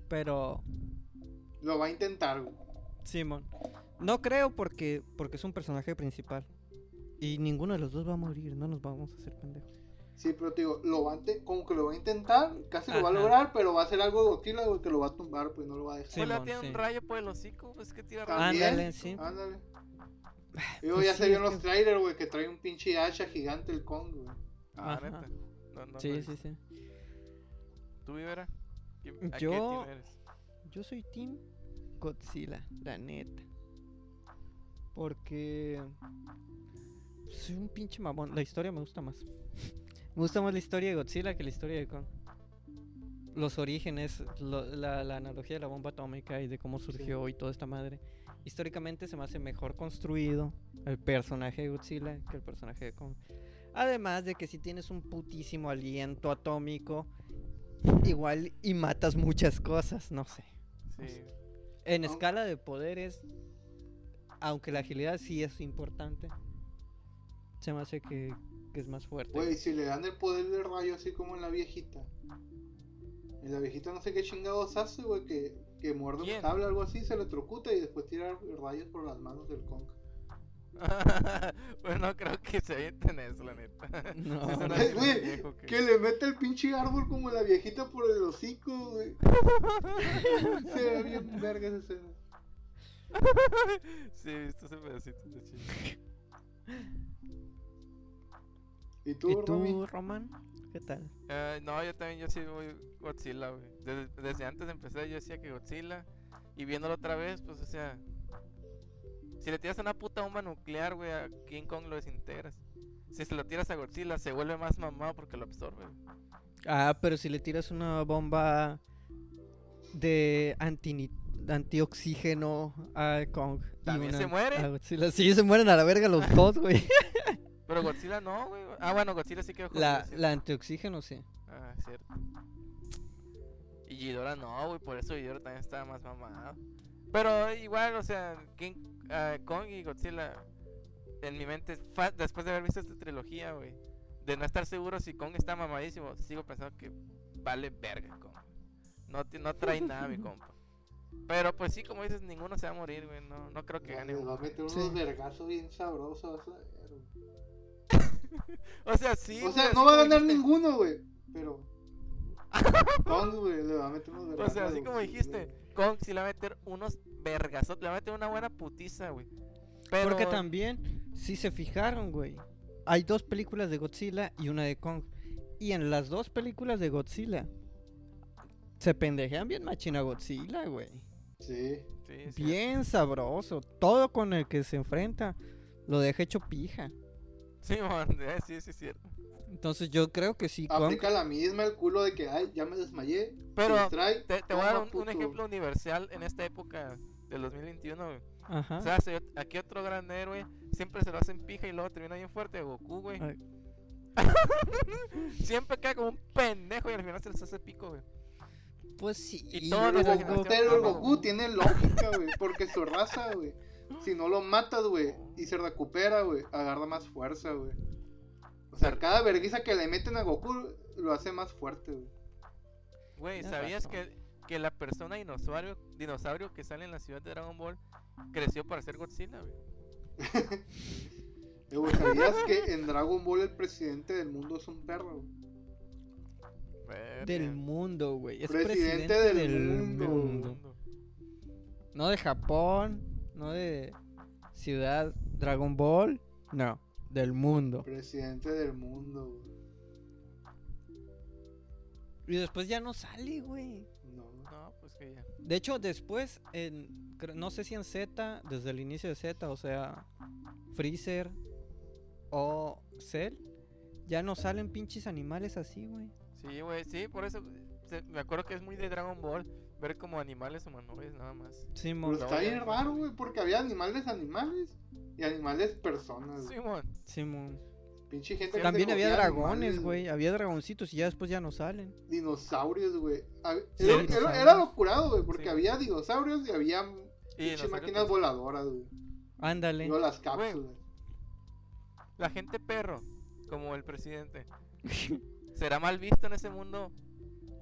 Pero, Lo va a intentar, güey. Simón, no creo porque porque es un personaje principal. Y ninguno de los dos va a morir, no nos vamos a hacer pendejos. Sí, pero te digo, lo va a como que lo va a intentar, casi lo va a lograr, pero va a hacer algo de Godzilla, güey, que lo va a tumbar, pues no lo va a dejar. Pues le tiene sí. un rayo por el hocico, pues que tira También, rayo. Ándale, sí. Ándale. Digo, Pues ya sí, se vio en los que- trailers, güey, que trae un pinche hacha gigante el Kong, güey. Ah, neta. No, no, Sí, no. sí, sí. ¿Tú, Vivera? ¿Qué- ¿A qué Yo- team eres? Yo soy Team Godzilla, la neta. Porque soy un pinche mamón. La historia me gusta más. me gusta más la historia de Godzilla que la historia de Kong. Los orígenes, lo- la, la analogía de la bomba atómica y de cómo surgió y toda esta madre. Históricamente se me hace mejor construido el personaje de Godzilla que el personaje de Kong. Además de que si tienes un putísimo aliento atómico, igual y matas muchas cosas, no sé. Sí. En escala de poderes, aunque la agilidad sí es importante, se me hace que, que es más fuerte. Güey, si le dan el poder del rayo así como en la viejita. En la viejita no sé qué chingados hace, güey, que, que muerde ¿Quién? un cable o algo así, se electrocuta y después tira rayos por las manos del Kong. pues no creo que se avienten eso, la neta. No, Güey, viejo que- Que le mete el pinche árbol como la viejita por el hocico, güey. Se ve bien verga esa escena. sí, he visto ese pedacito de chido. ¿Y tú, ¿Y tú, Román? ¿Qué tal? Eh, no, yo también, yo sí voy Godzilla, güey. Desde, desde antes de empezar yo decía que Godzilla. Y viéndolo otra vez, pues, o sea... Si le tiras una puta bomba nuclear, güey, a King Kong lo desintegras. Si se lo tiras a Godzilla, se vuelve más mamado porque lo absorbe. Ah, pero si le tiras una bomba de anti antioxígeno a Kong. ¿También una se muere? Godzilla, Sí, se mueren a la verga los dos, güey. Pero Godzilla no, güey. Ah, bueno, Godzilla sí quedó La, jodido, sí. la antioxígeno, sí. Ah, cierto. Y Ghidorah no, güey, por eso Ghidorah también estaba más mamado. Pero igual, o sea, King, ah, Kong y Godzilla, en mi mente, después de haber visto esta trilogía, güey, de no estar seguro si Kong está mamadísimo, sigo pensando que vale verga Kong. No, no trae nada, mi compa. Pero pues sí, como dices, ninguno se va a morir, güey. No, no creo que gane va a meter unos Sí. vergazos bien sabrosos. O sea, sí. o sea, no va a ganar dijiste. ninguno, güey. Pero. Kong, güey, le va a meter unos O vergazos. sea, así como dijiste, Kong sí le va a meter unos vergazos, le va a meter una buena putiza, güey. Pero Porque también, si se fijaron, güey, hay dos películas de Godzilla y una de Kong. Y en las dos películas de Godzilla se pendejean bien machina Godzilla, güey. Sí. Sí, sí. Bien sabroso. Todo con el que se enfrenta lo deja hecho pija. Sí, man, eh, sí, sí, es cierto. Entonces yo creo que sí, Kong. Aplica la misma el culo de que, ay, ya me desmayé. Pero distrae, te, te voy a dar un, ejemplo universal en esta época del 2021, güey. Ajá. O sea, si aquí otro gran héroe siempre se lo hacen pija y luego termina bien fuerte, Goku, güey. Siempre queda como un pendejo y al final se les hace pico, güey. Pues sí. Y todo Pero pero Goku Goku. tiene lógica, güey. Porque su raza, güey. Si no lo matas, güey, y se recupera, güey, agarra más fuerza, güey. sea, cada vergüenza que le meten a Goku lo hace más fuerte, güey. Güey, ¿sabías que, que la persona dinosaurio, dinosaurio que sale en la ciudad de Dragon Ball creció para ser Godzilla, güey? Eh, güey, ¿Sabías que en Dragon Ball el presidente del mundo es un perro? güey? Del mundo, güey. Es Presidente presidente, del del, mundo. mundo. No de Japón, no de ciudad Dragon Ball, no, del mundo. Presidente del mundo, güey. Y después ya no sale, güey. No. No, pues que ya. De hecho, después, en, no sé si en Z, desde el inicio de Z, o sea, Freezer o Cell, ya no salen pinches animales así, güey. Sí, güey, sí, por eso me acuerdo que es muy de Dragon Ball ver como animales humanoides nada más. Simón, Pero está no, bien no. raro, güey, porque había animales animales y animales personas. Simón. Simón. Pinche gente se También había dragones, güey. Había dragoncitos y ya después ya no salen. Dinosaurios, güey. Sí, Era, era- dinosaurios. era lo curado, güey, porque Sí. había dinosaurios y había Y pinche máquinas pues, voladoras, güey. Ándale. Luego las cápsulas. La gente perro, como el presidente, será mal visto en ese mundo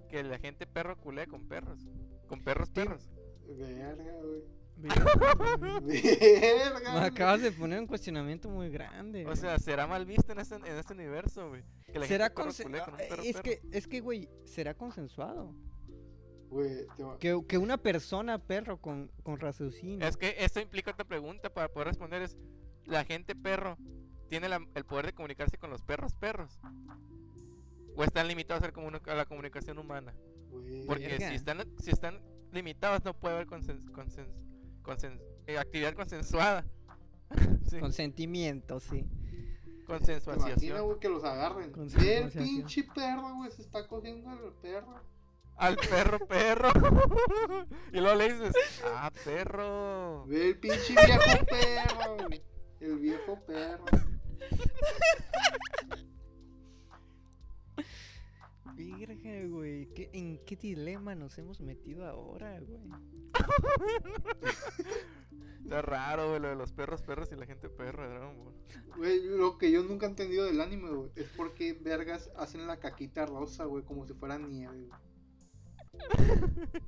que la gente perro culé con perros. Con perros perros. Verga, güey. Me Verga. güey. acabas de poner un cuestionamiento muy grande. O sea, será mal visto en ese, en ese universo, güey. Que la será gente perro consen- culé con un perro es perro. que es que güey, será consensuado. Güey, te va- Que, que una persona perro con, con raciocinio. Es que esto implica otra pregunta para poder responder es, ¿la gente perro tiene la- el poder de comunicarse con los perros perros? ¿O están limitados a, ser a la comunicación humana? Güey. Porque si están, si están limitados no puede haber consen- consen- consen- eh, actividad consensuada. sí, Consentimiento, sí. ¿Te consensuación. imaginas, güey, que los agarren? El pinche perro, güey, se está cogiendo al perro. Al perro, perro. y luego le dices, ah, perro. Ve el pinche viejo perro, güey. El viejo perro. Virgen, güey. ¿qué- ¿En qué dilema nos hemos metido ahora, güey? Está raro, güey, lo de los perros, perros y la gente perro de Dragon Ball. Güey, lo que yo nunca he entendido del anime, güey, es por qué vergas hacen la caquita rosa, güey, como si fuera nieve, güey.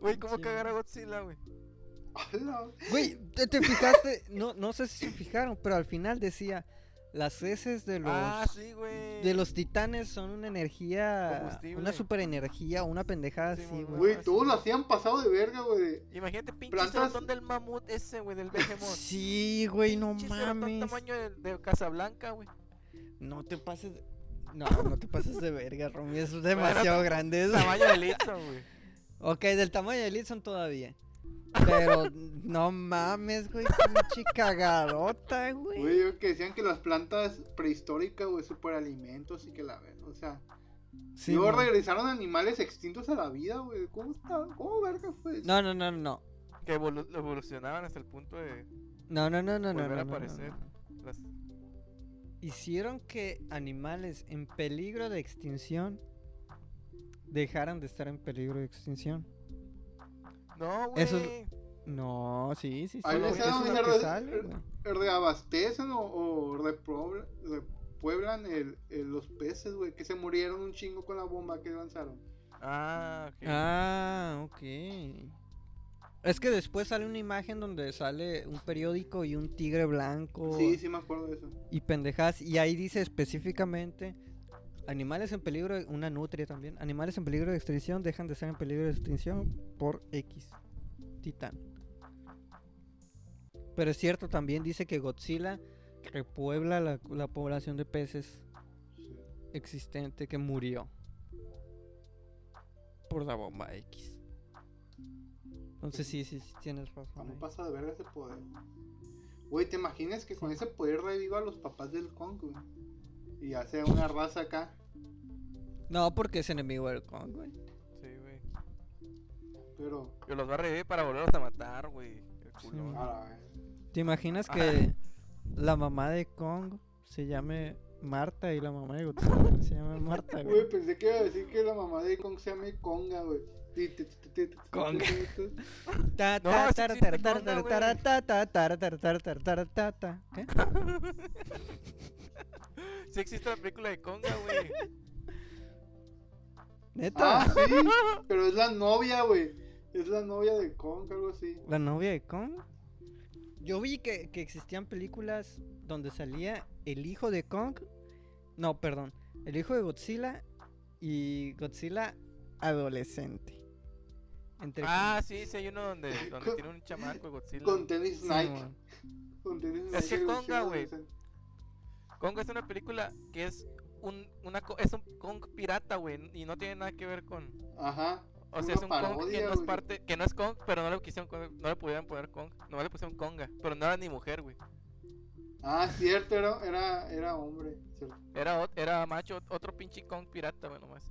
Güey, ¿cómo Sí. cagar a Godzilla, güey? Güey, ¿te, te fijaste? No, no sé si se fijaron, pero al final decía, las heces de los... Ah, sí, güey. De los titanes son una energía, una super energía, una pendejada Sí, así, güey. Güey, todos lo hacían pasado de verga, güey. Imagínate pinche Plantas- del mamut ese, güey, del Behemoth. Sí, güey, no Pinche mames. tamaño de, de Casablanca, güey. No te pases. de- No, no te pases de verga, Romy. Es demasiado grande. eso. Tamaño de Litson, güey. Ok, del tamaño de Lidson todavía. Pero no mames, güey. Pinche cagadota, güey. Güey, que decían que las plantas prehistóricas, güey, superalimentos y que la verga, o sea. Sí, luego regresaron animales extintos a la vida, güey. ¿Cómo está? ¿Cómo verga fue eso? No, no, no, no. Que evolu- evolucionaban hasta el punto de No, no, no, no, no. volver no, a no, no, aparecer. no. Las- Hicieron que animales en peligro de extinción dejaran de estar en peligro de extinción. No, güey. Eso es- No, sí, sí, sí. Ahí sale, güey. reabastecen o, o repueblan, repueblan el, el- los peces, güey, que se murieron un chingo con la bomba que lanzaron. Ah, ok. Ah, ok. Es que después sale una imagen donde sale un periódico y un tigre blanco Sí, sí me acuerdo de eso. y pendejas. Y ahí dice específicamente, animales en peligro, de- una nutria también, animales en peligro de extinción dejan de ser en peligro de extinción por X, titán. Pero es cierto, también dice que Godzilla repuebla la, la población de peces Sí. existente que murió por la bomba X. Entonces sí, sí, sí tienes razón. ¿Cómo pasa de verga ese poder? Güey, ¿te imaginas que con ese poder reviva a los papás del Kong, güey? Y hace una raza acá. No, porque es enemigo del Kong, güey. Sí, güey. Pero, Yo los va a revivir para volverlos a matar, güey. El culón. a la vez. ¿Te imaginas Ajá. que la mamá de Kong se llame Marta y la mamá de Godzilla se llame Marta, Güey, güey? pensé que iba a decir que la mamá de Kong se llame Conga, güey. Sí Conga. ¿Qué? Sí existe la película de Conga, güey. ¿Neta? Ah, sí, pero es la novia, güey. Es la novia de Kong, algo así. ¿La novia de Kong? Yo vi que, que existían películas donde salía el hijo de Kong. No, perdón. El hijo de Godzilla y Godzilla adolescente. Entre Ah, sí, sí, hay uno donde, donde Con- tiene un chamaco de Godzilla. Con tenis Sí, Nike. Con tenis Es que Nike, Conga, güey. Conga es una película que es un, una, es un Kong pirata, güey, y no tiene nada que ver con... Ajá. O sea, es un Kong que no es parte, que no es Kong, pero no le quisieron, no le pudieron poner Kong, no le pusieron Conga, pero no era ni mujer, güey. Ah, cierto, era, era, era hombre. cierto. Era, era macho, ot- otro pinche Kong pirata, güey, nomás.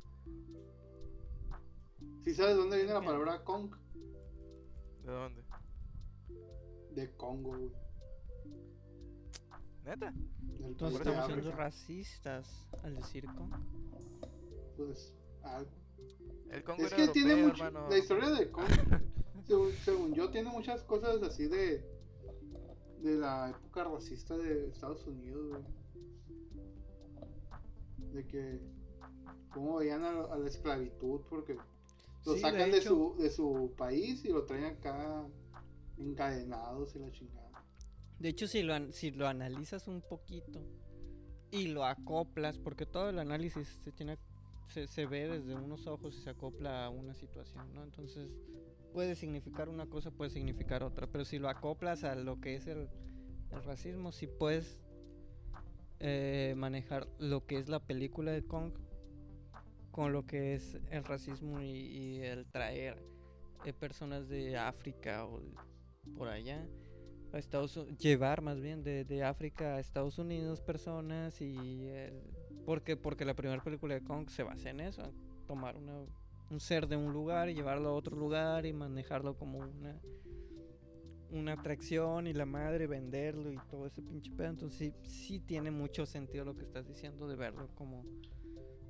¿Sí sabes dónde viene la palabra Kong? ¿De dónde? De Congo, güey. ¿Neta? Entonces estamos siendo racistas al decir. Pues, algo. El Kong Es que tiene europeo, mucho. hermano. La historia de Kong, según, según yo, tiene muchas cosas así de. De la época racista de Estados Unidos, güey. De que. Cómo veían a, la- a la esclavitud, porque lo Sí, sacan de, hecho- su, de su país y lo traen acá encadenados y la chingada. De hecho, si lo, si lo analizas un poquito y lo acoplas, porque todo el análisis se, tiene, se, se ve desde unos ojos y se acopla a una situación, ¿no? Entonces, puede significar una cosa, puede significar otra, pero si lo acoplas a lo que es el, el racismo, sí puedes eh, manejar lo que es la película de Kong con lo que es el racismo y, y el traer eh, personas de África o por allá a Estados llevar más bien de, de África a Estados Unidos personas y el- porque porque la primera película de Kong se basa en eso en tomar una, un ser de un lugar y llevarlo a otro lugar y manejarlo como una una atracción y la madre venderlo y todo ese pinche pedo entonces sí, sí tiene mucho sentido lo que estás diciendo de verlo como,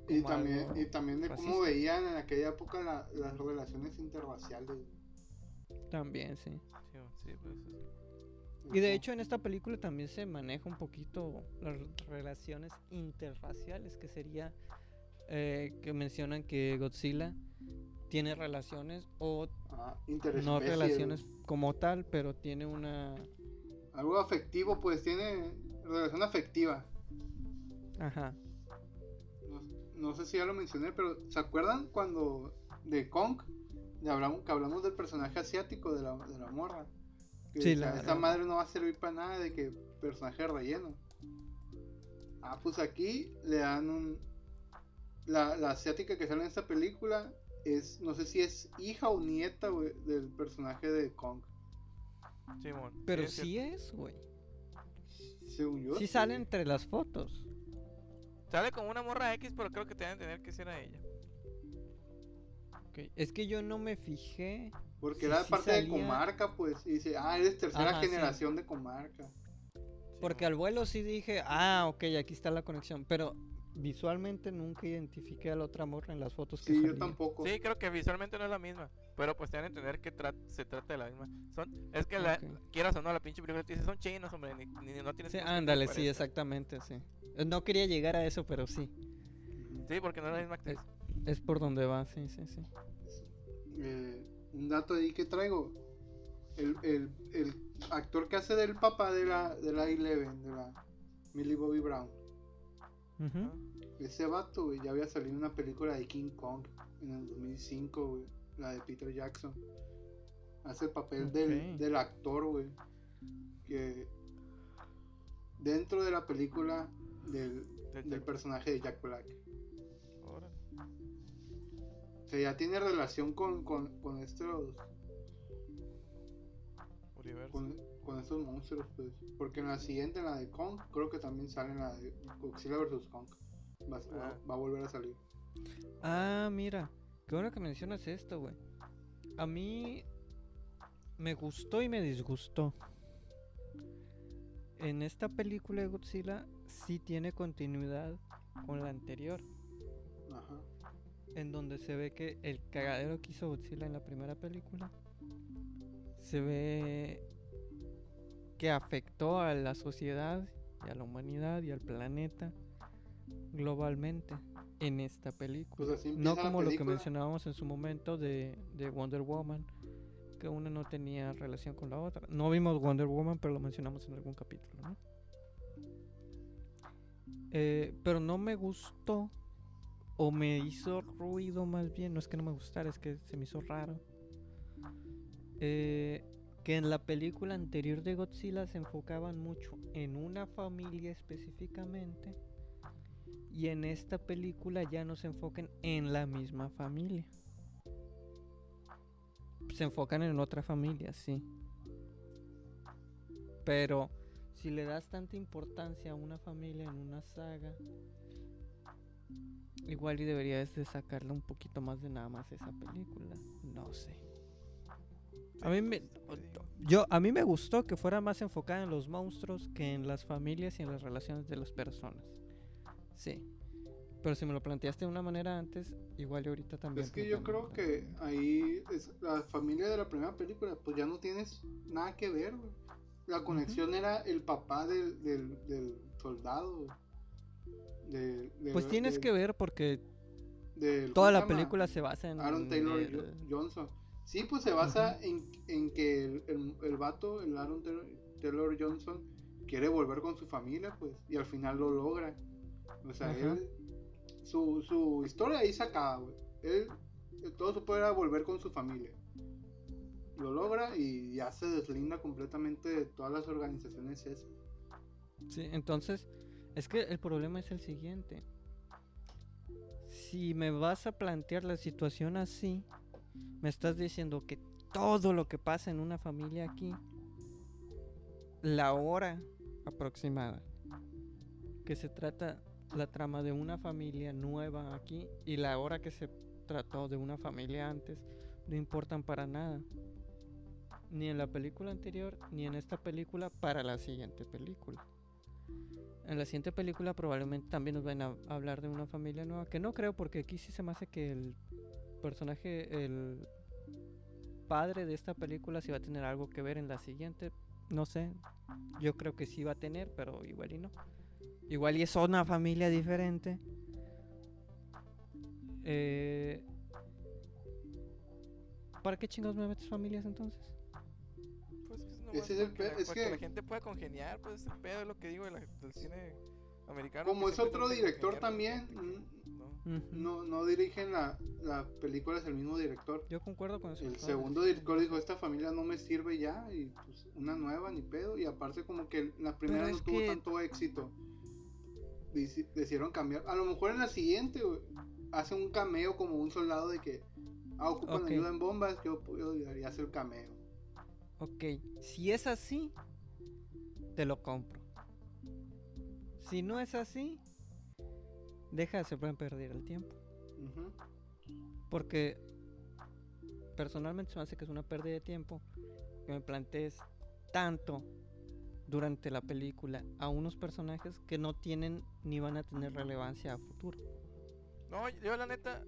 Y también, y también de cómo veían en aquella época la- las relaciones interraciales. también sí Sí, sí, pues, sí. Y de hecho en esta película también se maneja un poquito las relaciones interraciales, que sería eh, que mencionan que Godzilla tiene relaciones o Ah, no relaciones como tal, pero tiene una... Algo afectivo, pues tiene relación afectiva. Ajá. No, no sé si ya lo mencioné, pero ¿se acuerdan cuando de Kong de hablamos, que hablamos del personaje asiático de la, de la morra? Que Sí, la- la- madre no va a servir para nada de que personaje relleno. Ah, pues aquí le dan un... La, la asiática que sale en esta película es, no sé si es hija o nieta güey, del personaje de Kong. Simón, Pero sí es, güey. Según yo. Sí sale entre las fotos. Sale como una morra X, pero creo que te van a tener que ser a ella. Ok, Es que yo no me fijé. Porque era parte de salía- comarca, pues. Y dice, ah, eres tercera Ajá, sí. generación de comarca. Porque al vuelo sí dije, ah, ok, aquí está la conexión. Pero visualmente nunca identifiqué a la otra morra en las fotos que Sí, yo tampoco. Sí, creo que visualmente no es la misma. Pero pues te van a entender que tra- se trata de la misma. Son, es que la, quieras o no, la pinche película te dice son chinos, hombre, ni, ni- no tienes Sí, ándale, sí, parezcan". exactamente, sí. No quería llegar a eso, pero sí. Sí, porque no es la misma actriz. Es por donde va, sí, sí, sí. Eh, un dato ahí que traigo. El, el, el actor que hace del papá de la, de la Eleven, de la Millie Bobby Brown. Ese vato, güey, ya había salido en una película de King Kong en el 2005, güey. La de Peter Jackson. Hace el papel del, del actor, güey. Que dentro de la película del, Del personaje de Jack Black. Órale. O sea, ya tiene relación con, con, con estos con, con estos monstruos, pues. Porque en la siguiente, en la de Kong, creo que también sale en la de Godzilla vs. Kong. Va, va- Ah. va a volver a salir. Ah, mira, qué bueno que mencionas esto, güey. A mí me gustó y me disgustó. En esta película de Godzilla sí tiene continuidad con la anterior. Ajá. En donde se ve que el cagadero que hizo Godzilla en la primera película se ve que afectó a la sociedad y a la humanidad y al planeta globalmente en esta película. Pues No como lo que mencionábamos en su momento de, de Wonder Woman, que una no tenía relación con la otra. No vimos Wonder Woman, pero lo mencionamos en algún capítulo, ¿no? Eh, pero no me gustó, o me hizo ruido más bien, no es que no me gustara, es que se me hizo raro. eh, que en la película anterior de Godzilla se enfocaban mucho en una familia específicamente y en esta película ya no se enfocan en la misma familia. Se enfocan en otra familia, sí. Pero si le das tanta importancia a una familia en una saga, igual y deberías de sacarle un poquito más de nada más esa película. No sé. A mí me, yo, a mí me gustó que fuera más enfocada en los monstruos que en las familias y en las relaciones de las personas. Sí. Pero si me lo planteaste de una manera antes, igual y ahorita también. Es que yo creo que ahí es, la familia de la primera película, pues ya no tienes nada que ver, güey. La conexión era el papá del, del, del soldado, güey. De- de- Pues tienes de- que ver porque toda ¿cómo la película se basa en. Aaron Taylor el- Johnson. Sí, pues se basa en, en que el, el, el vato, el Aaron Taylor, Taylor Johnson, quiere volver con su familia, pues, y al final lo logra. O sea, él, su, su historia ahí se acaba, güey. Él, todo su poder era volver con su familia. Lo logra y ya se deslinda completamente de todas las organizaciones esas. Sí, entonces, es que el problema es el siguiente. Si me vas a plantear la situación así, me estás diciendo que todo lo que pasa en una familia aquí, la hora aproximada, que se trata la trama de una familia nueva aquí y la hora que se trató de una familia antes, no importan para nada. Ni en la película anterior, ni en esta película para la siguiente película. En la siguiente película probablemente también nos van a hablar de una familia nueva, que no creo porque aquí sí se me hace que el personaje, el padre de esta película sí va a tener algo que ver en la siguiente. No sé, yo creo que sí va a tener, pero igual y no. Igual y es una familia diferente. Eh, ¿Para qué chingados me metes familias entonces? Pues es nomás Ese es el para que, la, es para que que- la gente pueda congeniar, pues el pedo es lo que digo de la- del cine americano. Como que es otro director con también, ¿no? Ujú. No, no dirigen la, la película, es el mismo director. Yo concuerdo con eso. El segundo director dijo, esta familia no me sirve ya, y pues una nueva, ni pedo, y aparte como que la primera Pero no tuvo que- tanto éxito. Deci- Decidieron cambiar. A lo mejor en la siguiente, hace un cameo como un soldado de que, ah, ocupan Ok. ayuda en bombas, yo, yo ayudaría a hacer cameo. Ok, si es así, te lo compro. Si no es así, deja de hacerme perder el tiempo. Porque personalmente se me hace que es una pérdida de tiempo que me plantees tanto durante la película a unos personajes que no tienen ni van a tener relevancia a futuro. No, yo la neta,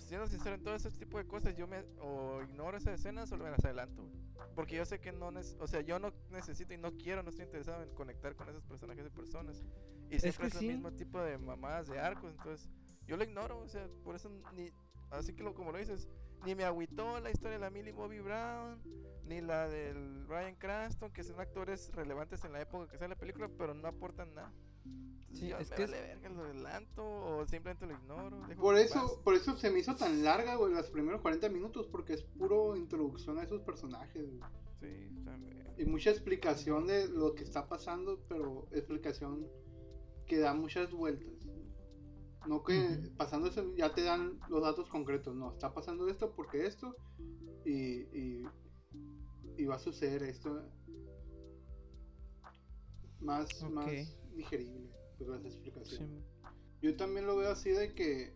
siendo sincero en todo ese tipo de cosas, yo me o ignoro esas escenas o me las adelanto, güey. Porque yo sé que no, nec- o sea, yo no necesito y no quiero, no estoy interesado en conectar con esos personajes de personas. Y siempre que es, sí. el mismo tipo de mamadas, de arcos, entonces yo lo ignoro, o sea, por eso ni, así que lo, como lo dices, ni me agüitó la historia de la Millie Bobby Brown, ni la del Brian Cranston, que son actores relevantes en la época que sale la película, pero no aportan nada. Sí, yo es me que es- vale verga, lo adelanto o simplemente lo ignoro. Por eso, por eso se me hizo tan larga, güey, los primeros 40 minutos, porque es puro introducción a esos personajes, güey. Sí, también. Y mucha explicación de lo que está pasando, pero explicación que da muchas vueltas. No que pasando eso ya te dan los datos concretos. No, está pasando esto porque esto y, y, y va a suceder esto más, más digerible, pues las explicaciones. Sí. Yo también lo veo así de que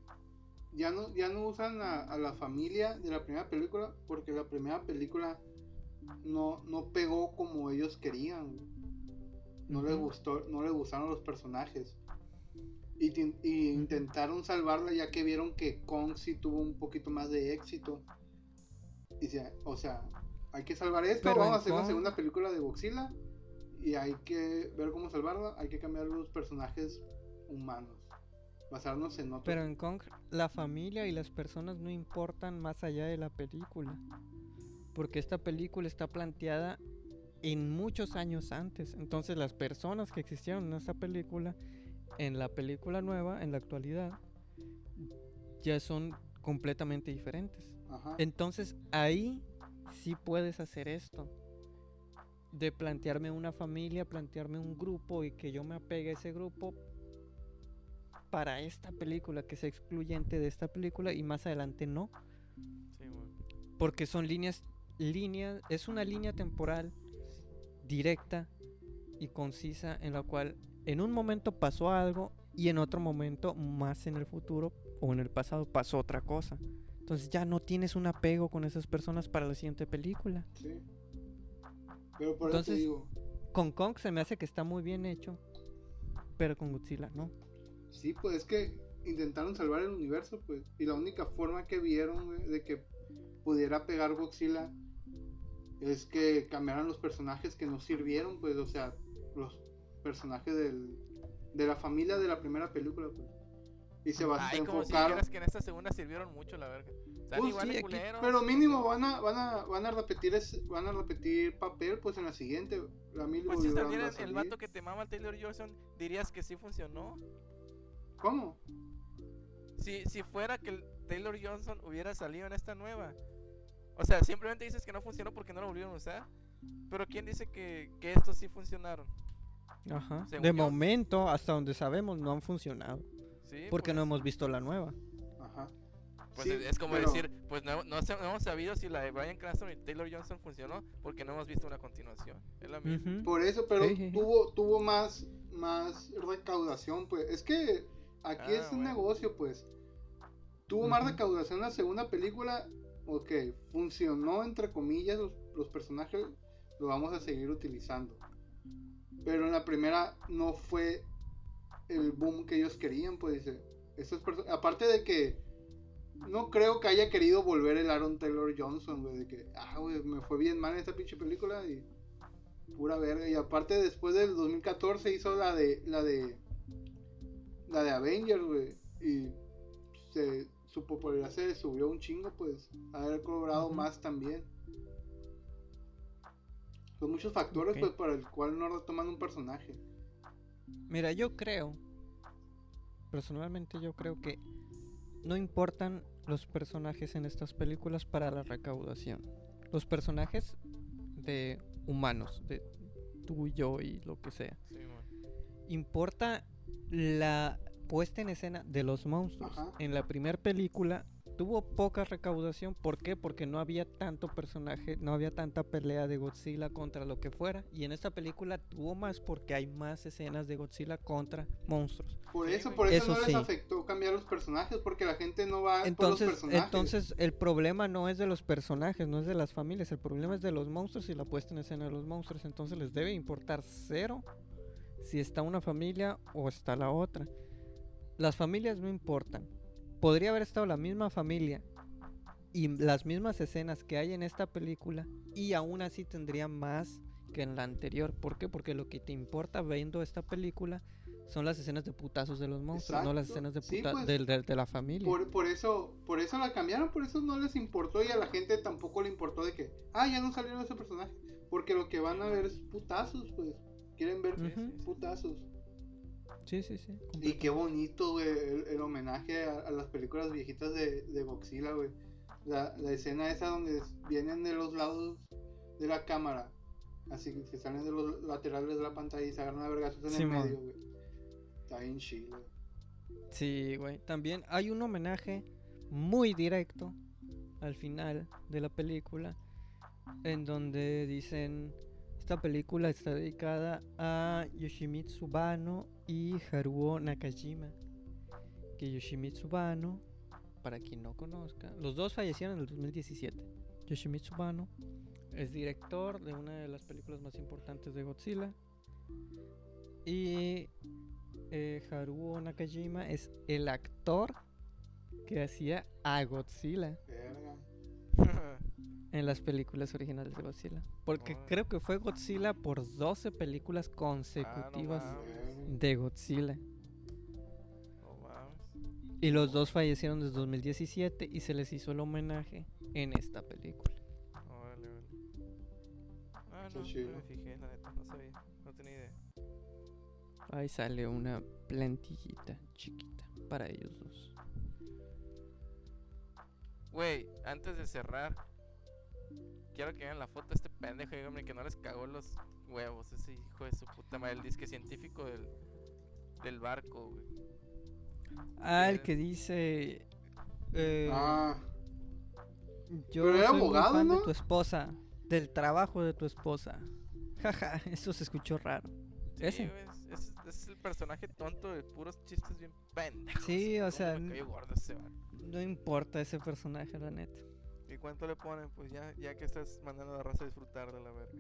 ya no, ya no usan a, a la familia de la primera película porque la primera película no, no pegó como ellos querían. No les gustó, no les gustaron los personajes. y, y intentaron salvarla ya que vieron que Kong sí tuvo un poquito más de éxito. Y se- o sea, hay que salvar esto, Pero vamos a hacer una Kong- segunda película de Godzilla y hay que ver cómo salvarla, hay que cambiar los personajes humanos, basarnos en otros. Pero en Kong, la familia y las personas no importan más allá de la película. Porque esta película está planteada en muchos años antes. Entonces las personas que existieron en esta película, en la película nueva, en la actualidad, ya son completamente diferentes. Ajá. Entonces ahí sí puedes hacer esto. De plantearme una familia, plantearme un grupo y que yo me apegue a ese grupo para esta película, que sea excluyente de esta película y más adelante no. Sí. Porque son líneas, líneas, es una línea temporal directa y concisa en la cual en un momento pasó algo y en otro momento, más en el futuro o en el pasado, pasó otra cosa. Entonces ya no tienes un apego con esas personas para la siguiente película. Sí. Pero por eso te Entonces- digo, Con Kong se me hace que está muy bien hecho, pero con Godzilla no. sí, pues es que intentaron salvar el universo, pues, y la única forma que vieron de que pudiera pegar Godzilla es que cambiaran los personajes que no sirvieron, pues, o sea, los personajes del, de la familia de la primera película, pues. Y se va a Ay, como si enfocar. dijeras que en esta segunda sirvieron mucho, la verga. Están Pues igual sí, de aquí- culeros. Pero mínimo van a, van a, van a repetir ese- van a repetir papel pues en la siguiente. La Millie Pues si a el, vato que te mama Taylor Johnson, dirías que sí funcionó. ¿Cómo? Si, si fuera que el Taylor Johnson hubiera salido en esta nueva. O sea, simplemente dices que no funcionó porque no lo volvieron a usar. Pero ¿quién dice que, que estos sí funcionaron? Ajá. Según De yo- momento, hasta donde sabemos, no han funcionado. Sí, Porque pues, no hemos visto la nueva. Pues Sí, es, es como pero- decir, pues no, no, se- no hemos sabido si la de Brian Cranston y Taylor Johnson funcionó porque no hemos visto una continuación. Es la misma. Por eso, pero Sí, sí, sí. tuvo, tuvo más, más recaudación, pues. Es que aquí Ah, es un bueno. negocio, pues. Tuvo más recaudación la segunda película. Ok, funcionó entre comillas los, los personajes. Lo vamos a seguir utilizando. Pero en la primera no fue el boom que ellos querían, pues dice. Estos perso- aparte de que no creo que haya querido volver el Aaron Taylor Johnson, güey, de que, ah, güey, me fue bien mal esta pinche película y pura verga. Y aparte después del 2014 hizo la de la de la de Avengers, güey, y se, su popularidad se subió un chingo, pues, haber cobrado más también. Son muchos factores, pues, para el cual no retoman un personaje. Mira, yo creo, personalmente yo creo que no importan los personajes en estas películas para la recaudación. Los personajes de humanos, de tú y yo y lo que sea. Sí. Importa la puesta en escena de los monstruos. Ajá. En la primera película tuvo poca recaudación. ¿Por qué? Porque no había tanto personaje, no había tanta pelea de Godzilla contra lo que fuera. Y en esta película tuvo más porque hay más escenas de Godzilla contra monstruos. Por eso, por eso, Eso no les afectó cambiar los personajes, porque la gente no va por los Entonces, personajes. entonces el problema no es de los personajes, no es de las familias, el problema es de los monstruos y la puesta en escena de los monstruos. Entonces les debe importar cero si está una familia o está la otra. Las familias no importan. Podría haber estado la misma familia y las mismas escenas que hay en esta película y aún así tendría más que en la anterior. ¿Por qué? Porque lo que te importa viendo esta película son las escenas de putazos de los monstruos, no las escenas de, Sí, puta- pues, de la familia. Por, por eso por eso la cambiaron, por eso no les importó y a la gente tampoco le importó de que, ah, ya no salieron ese personaje. Porque lo que van a ver es putazos, pues. Quieren ver putazos. Sí, sí, sí. Y qué bonito, güey, el, el homenaje a, a las películas viejitas de, de Godzilla, güey. La, la escena esa donde vienen de los lados de la cámara. Así que salen de los laterales de la pantalla y se agarran a vergazos en el medio, güey. Está bien chido. Sí, güey. También hay un homenaje muy directo al final de la película en donde dicen esta película está dedicada a Yoshimitsu Bano y Haruo Nakajima. Que Yoshimitsu Bano, para quien no conozca, los dos fallecieron en el 2017. Yoshimitsu Bano es director de una de las películas más importantes de Godzilla. Y eh, Haruo Nakajima es el actor que hacía a Godzilla en las películas originales de Godzilla. Porque creo que fue Godzilla por 12 películas consecutivas. Verga. De Godzilla. Y los dos fallecieron desde 2017 y se les hizo el homenaje en esta película. Órale, órale. Ah, Está no, no me fijé, la neta, no sabía, no tenía idea. Ahí sale una plantillita chiquita para ellos dos. Güey, antes de cerrar, quiero que vean la foto de este pendejo, dígame que no les cagó los huevos, ese hijo de su puta madre, el disque científico del, del barco, güey. Ah, el que dice... eh, Ah, yo pero era soy muy abogado, fan de tu esposa, del trabajo de tu esposa. Jaja, eso se escuchó raro. Sí, Ese. es, es- es el personaje tonto de puros chistes bien pendejos. Sí, o sea, Me cayó gordo ese vato. No importa ese personaje, la neta. ¿Y cuánto le ponen? Pues ya, ya que estás mandando a la raza a disfrutar de la verga.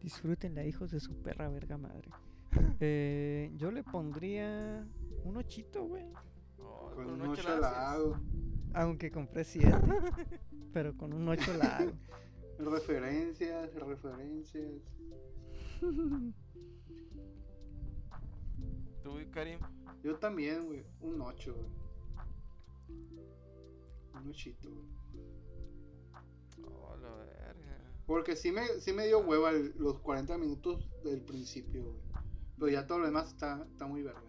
Disfrútenla, hijos de su perra verga madre. Eh, yo le pondría un ochito, güey. Oh, con un un ocho ocho la hago. Aunque compré siete. pero con un ocho la hago. Referencias, referencias. ¿Tú, Karim? Yo también, güey. Un 8, güey. Un ochito, güey. Oh, la verga. Porque sí me, sí me dio hueva el- los 40 minutos del principio, güey. Pero ya todo lo demás está, está muy verga.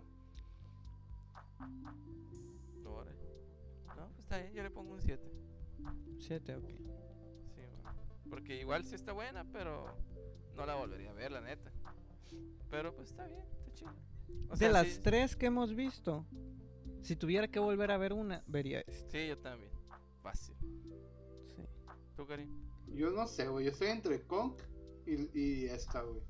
No, pues está bien, yo le pongo un 7. Siete, ok. Sí, man. Porque igual sí está buena, pero no la volvería a ver, la neta. Pero pues está bien, está chido. O de sea, las sí- tres que hemos visto, si tuviera que volver a ver una, vería esta. Sí, yo también. Fácil. Sí. ¿Tú, Karim? Yo no sé, güey. Yo estoy entre Kong y, y esta, güey.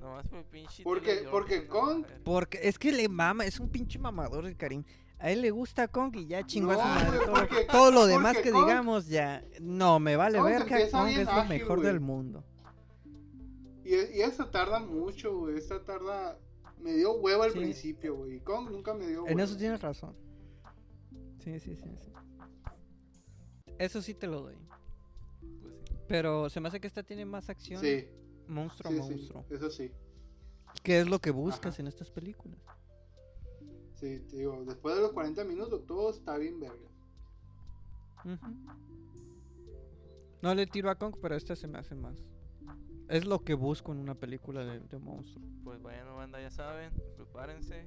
Nomás por pinche. Porque- porque no, Kong-. Porque es que le mama, es un pinche mamador el Karim. A él le gusta Kong y ya chingó a su No, madre. Todo, porque- todo lo demás que Kong- digamos ya. No, me vale Kong ver que Kong es lo ágil, mejor güey. del mundo. Y, y esta tarda mucho, güey. Esta tarda. Me dio hueva al Sí. principio, güey. Y Kong nunca me dio hueva. En eso tienes razón. Sí, sí, sí, sí. Eso sí te lo doy. Pero se me hace que esta tiene más acción Sí, monstruo a sí, sí. monstruo. Eso sí. ¿Qué es lo que buscas Ajá. en estas películas? Sí, te digo. Después de los 40 minutos, todo está bien verga. No le tiro a Kong, pero esta se me hace más. Es lo que busco en una película de, de monstruo. Pues bueno, banda, ya saben, prepárense.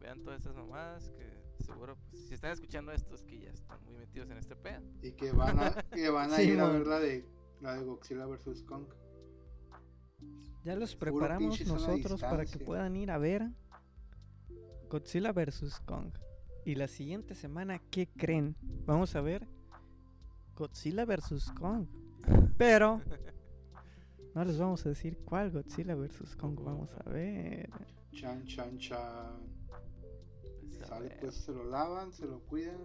Vean todas estas mamadas que seguro, pues, si están escuchando esto es que ya están muy metidos en este pedo. Y que van a, que van a Sí, ir a ver la de, la de Godzilla vs. Kong. Ya los preparamos nosotros para que puedan ir a ver Godzilla vs. Kong. Y la siguiente semana, ¿qué creen? Vamos a ver Godzilla vs. Kong. Pero no les vamos a decir cuál Godzilla vs. Kong vamos a ver. Chan, chan, chan. Pues, a Sale, ver. pues se lo lavan, se lo cuidan.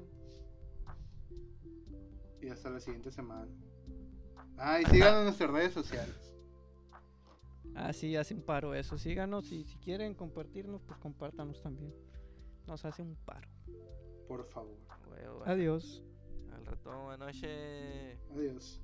Y hasta la siguiente semana. Ah, y síganos en nuestras redes sociales. Ah, sí, hace un paro eso. Síganos y si quieren compartirnos, pues compártanos también. Nos hace un paro. Por favor. Adiós. Al rato, buenas noches. Adiós.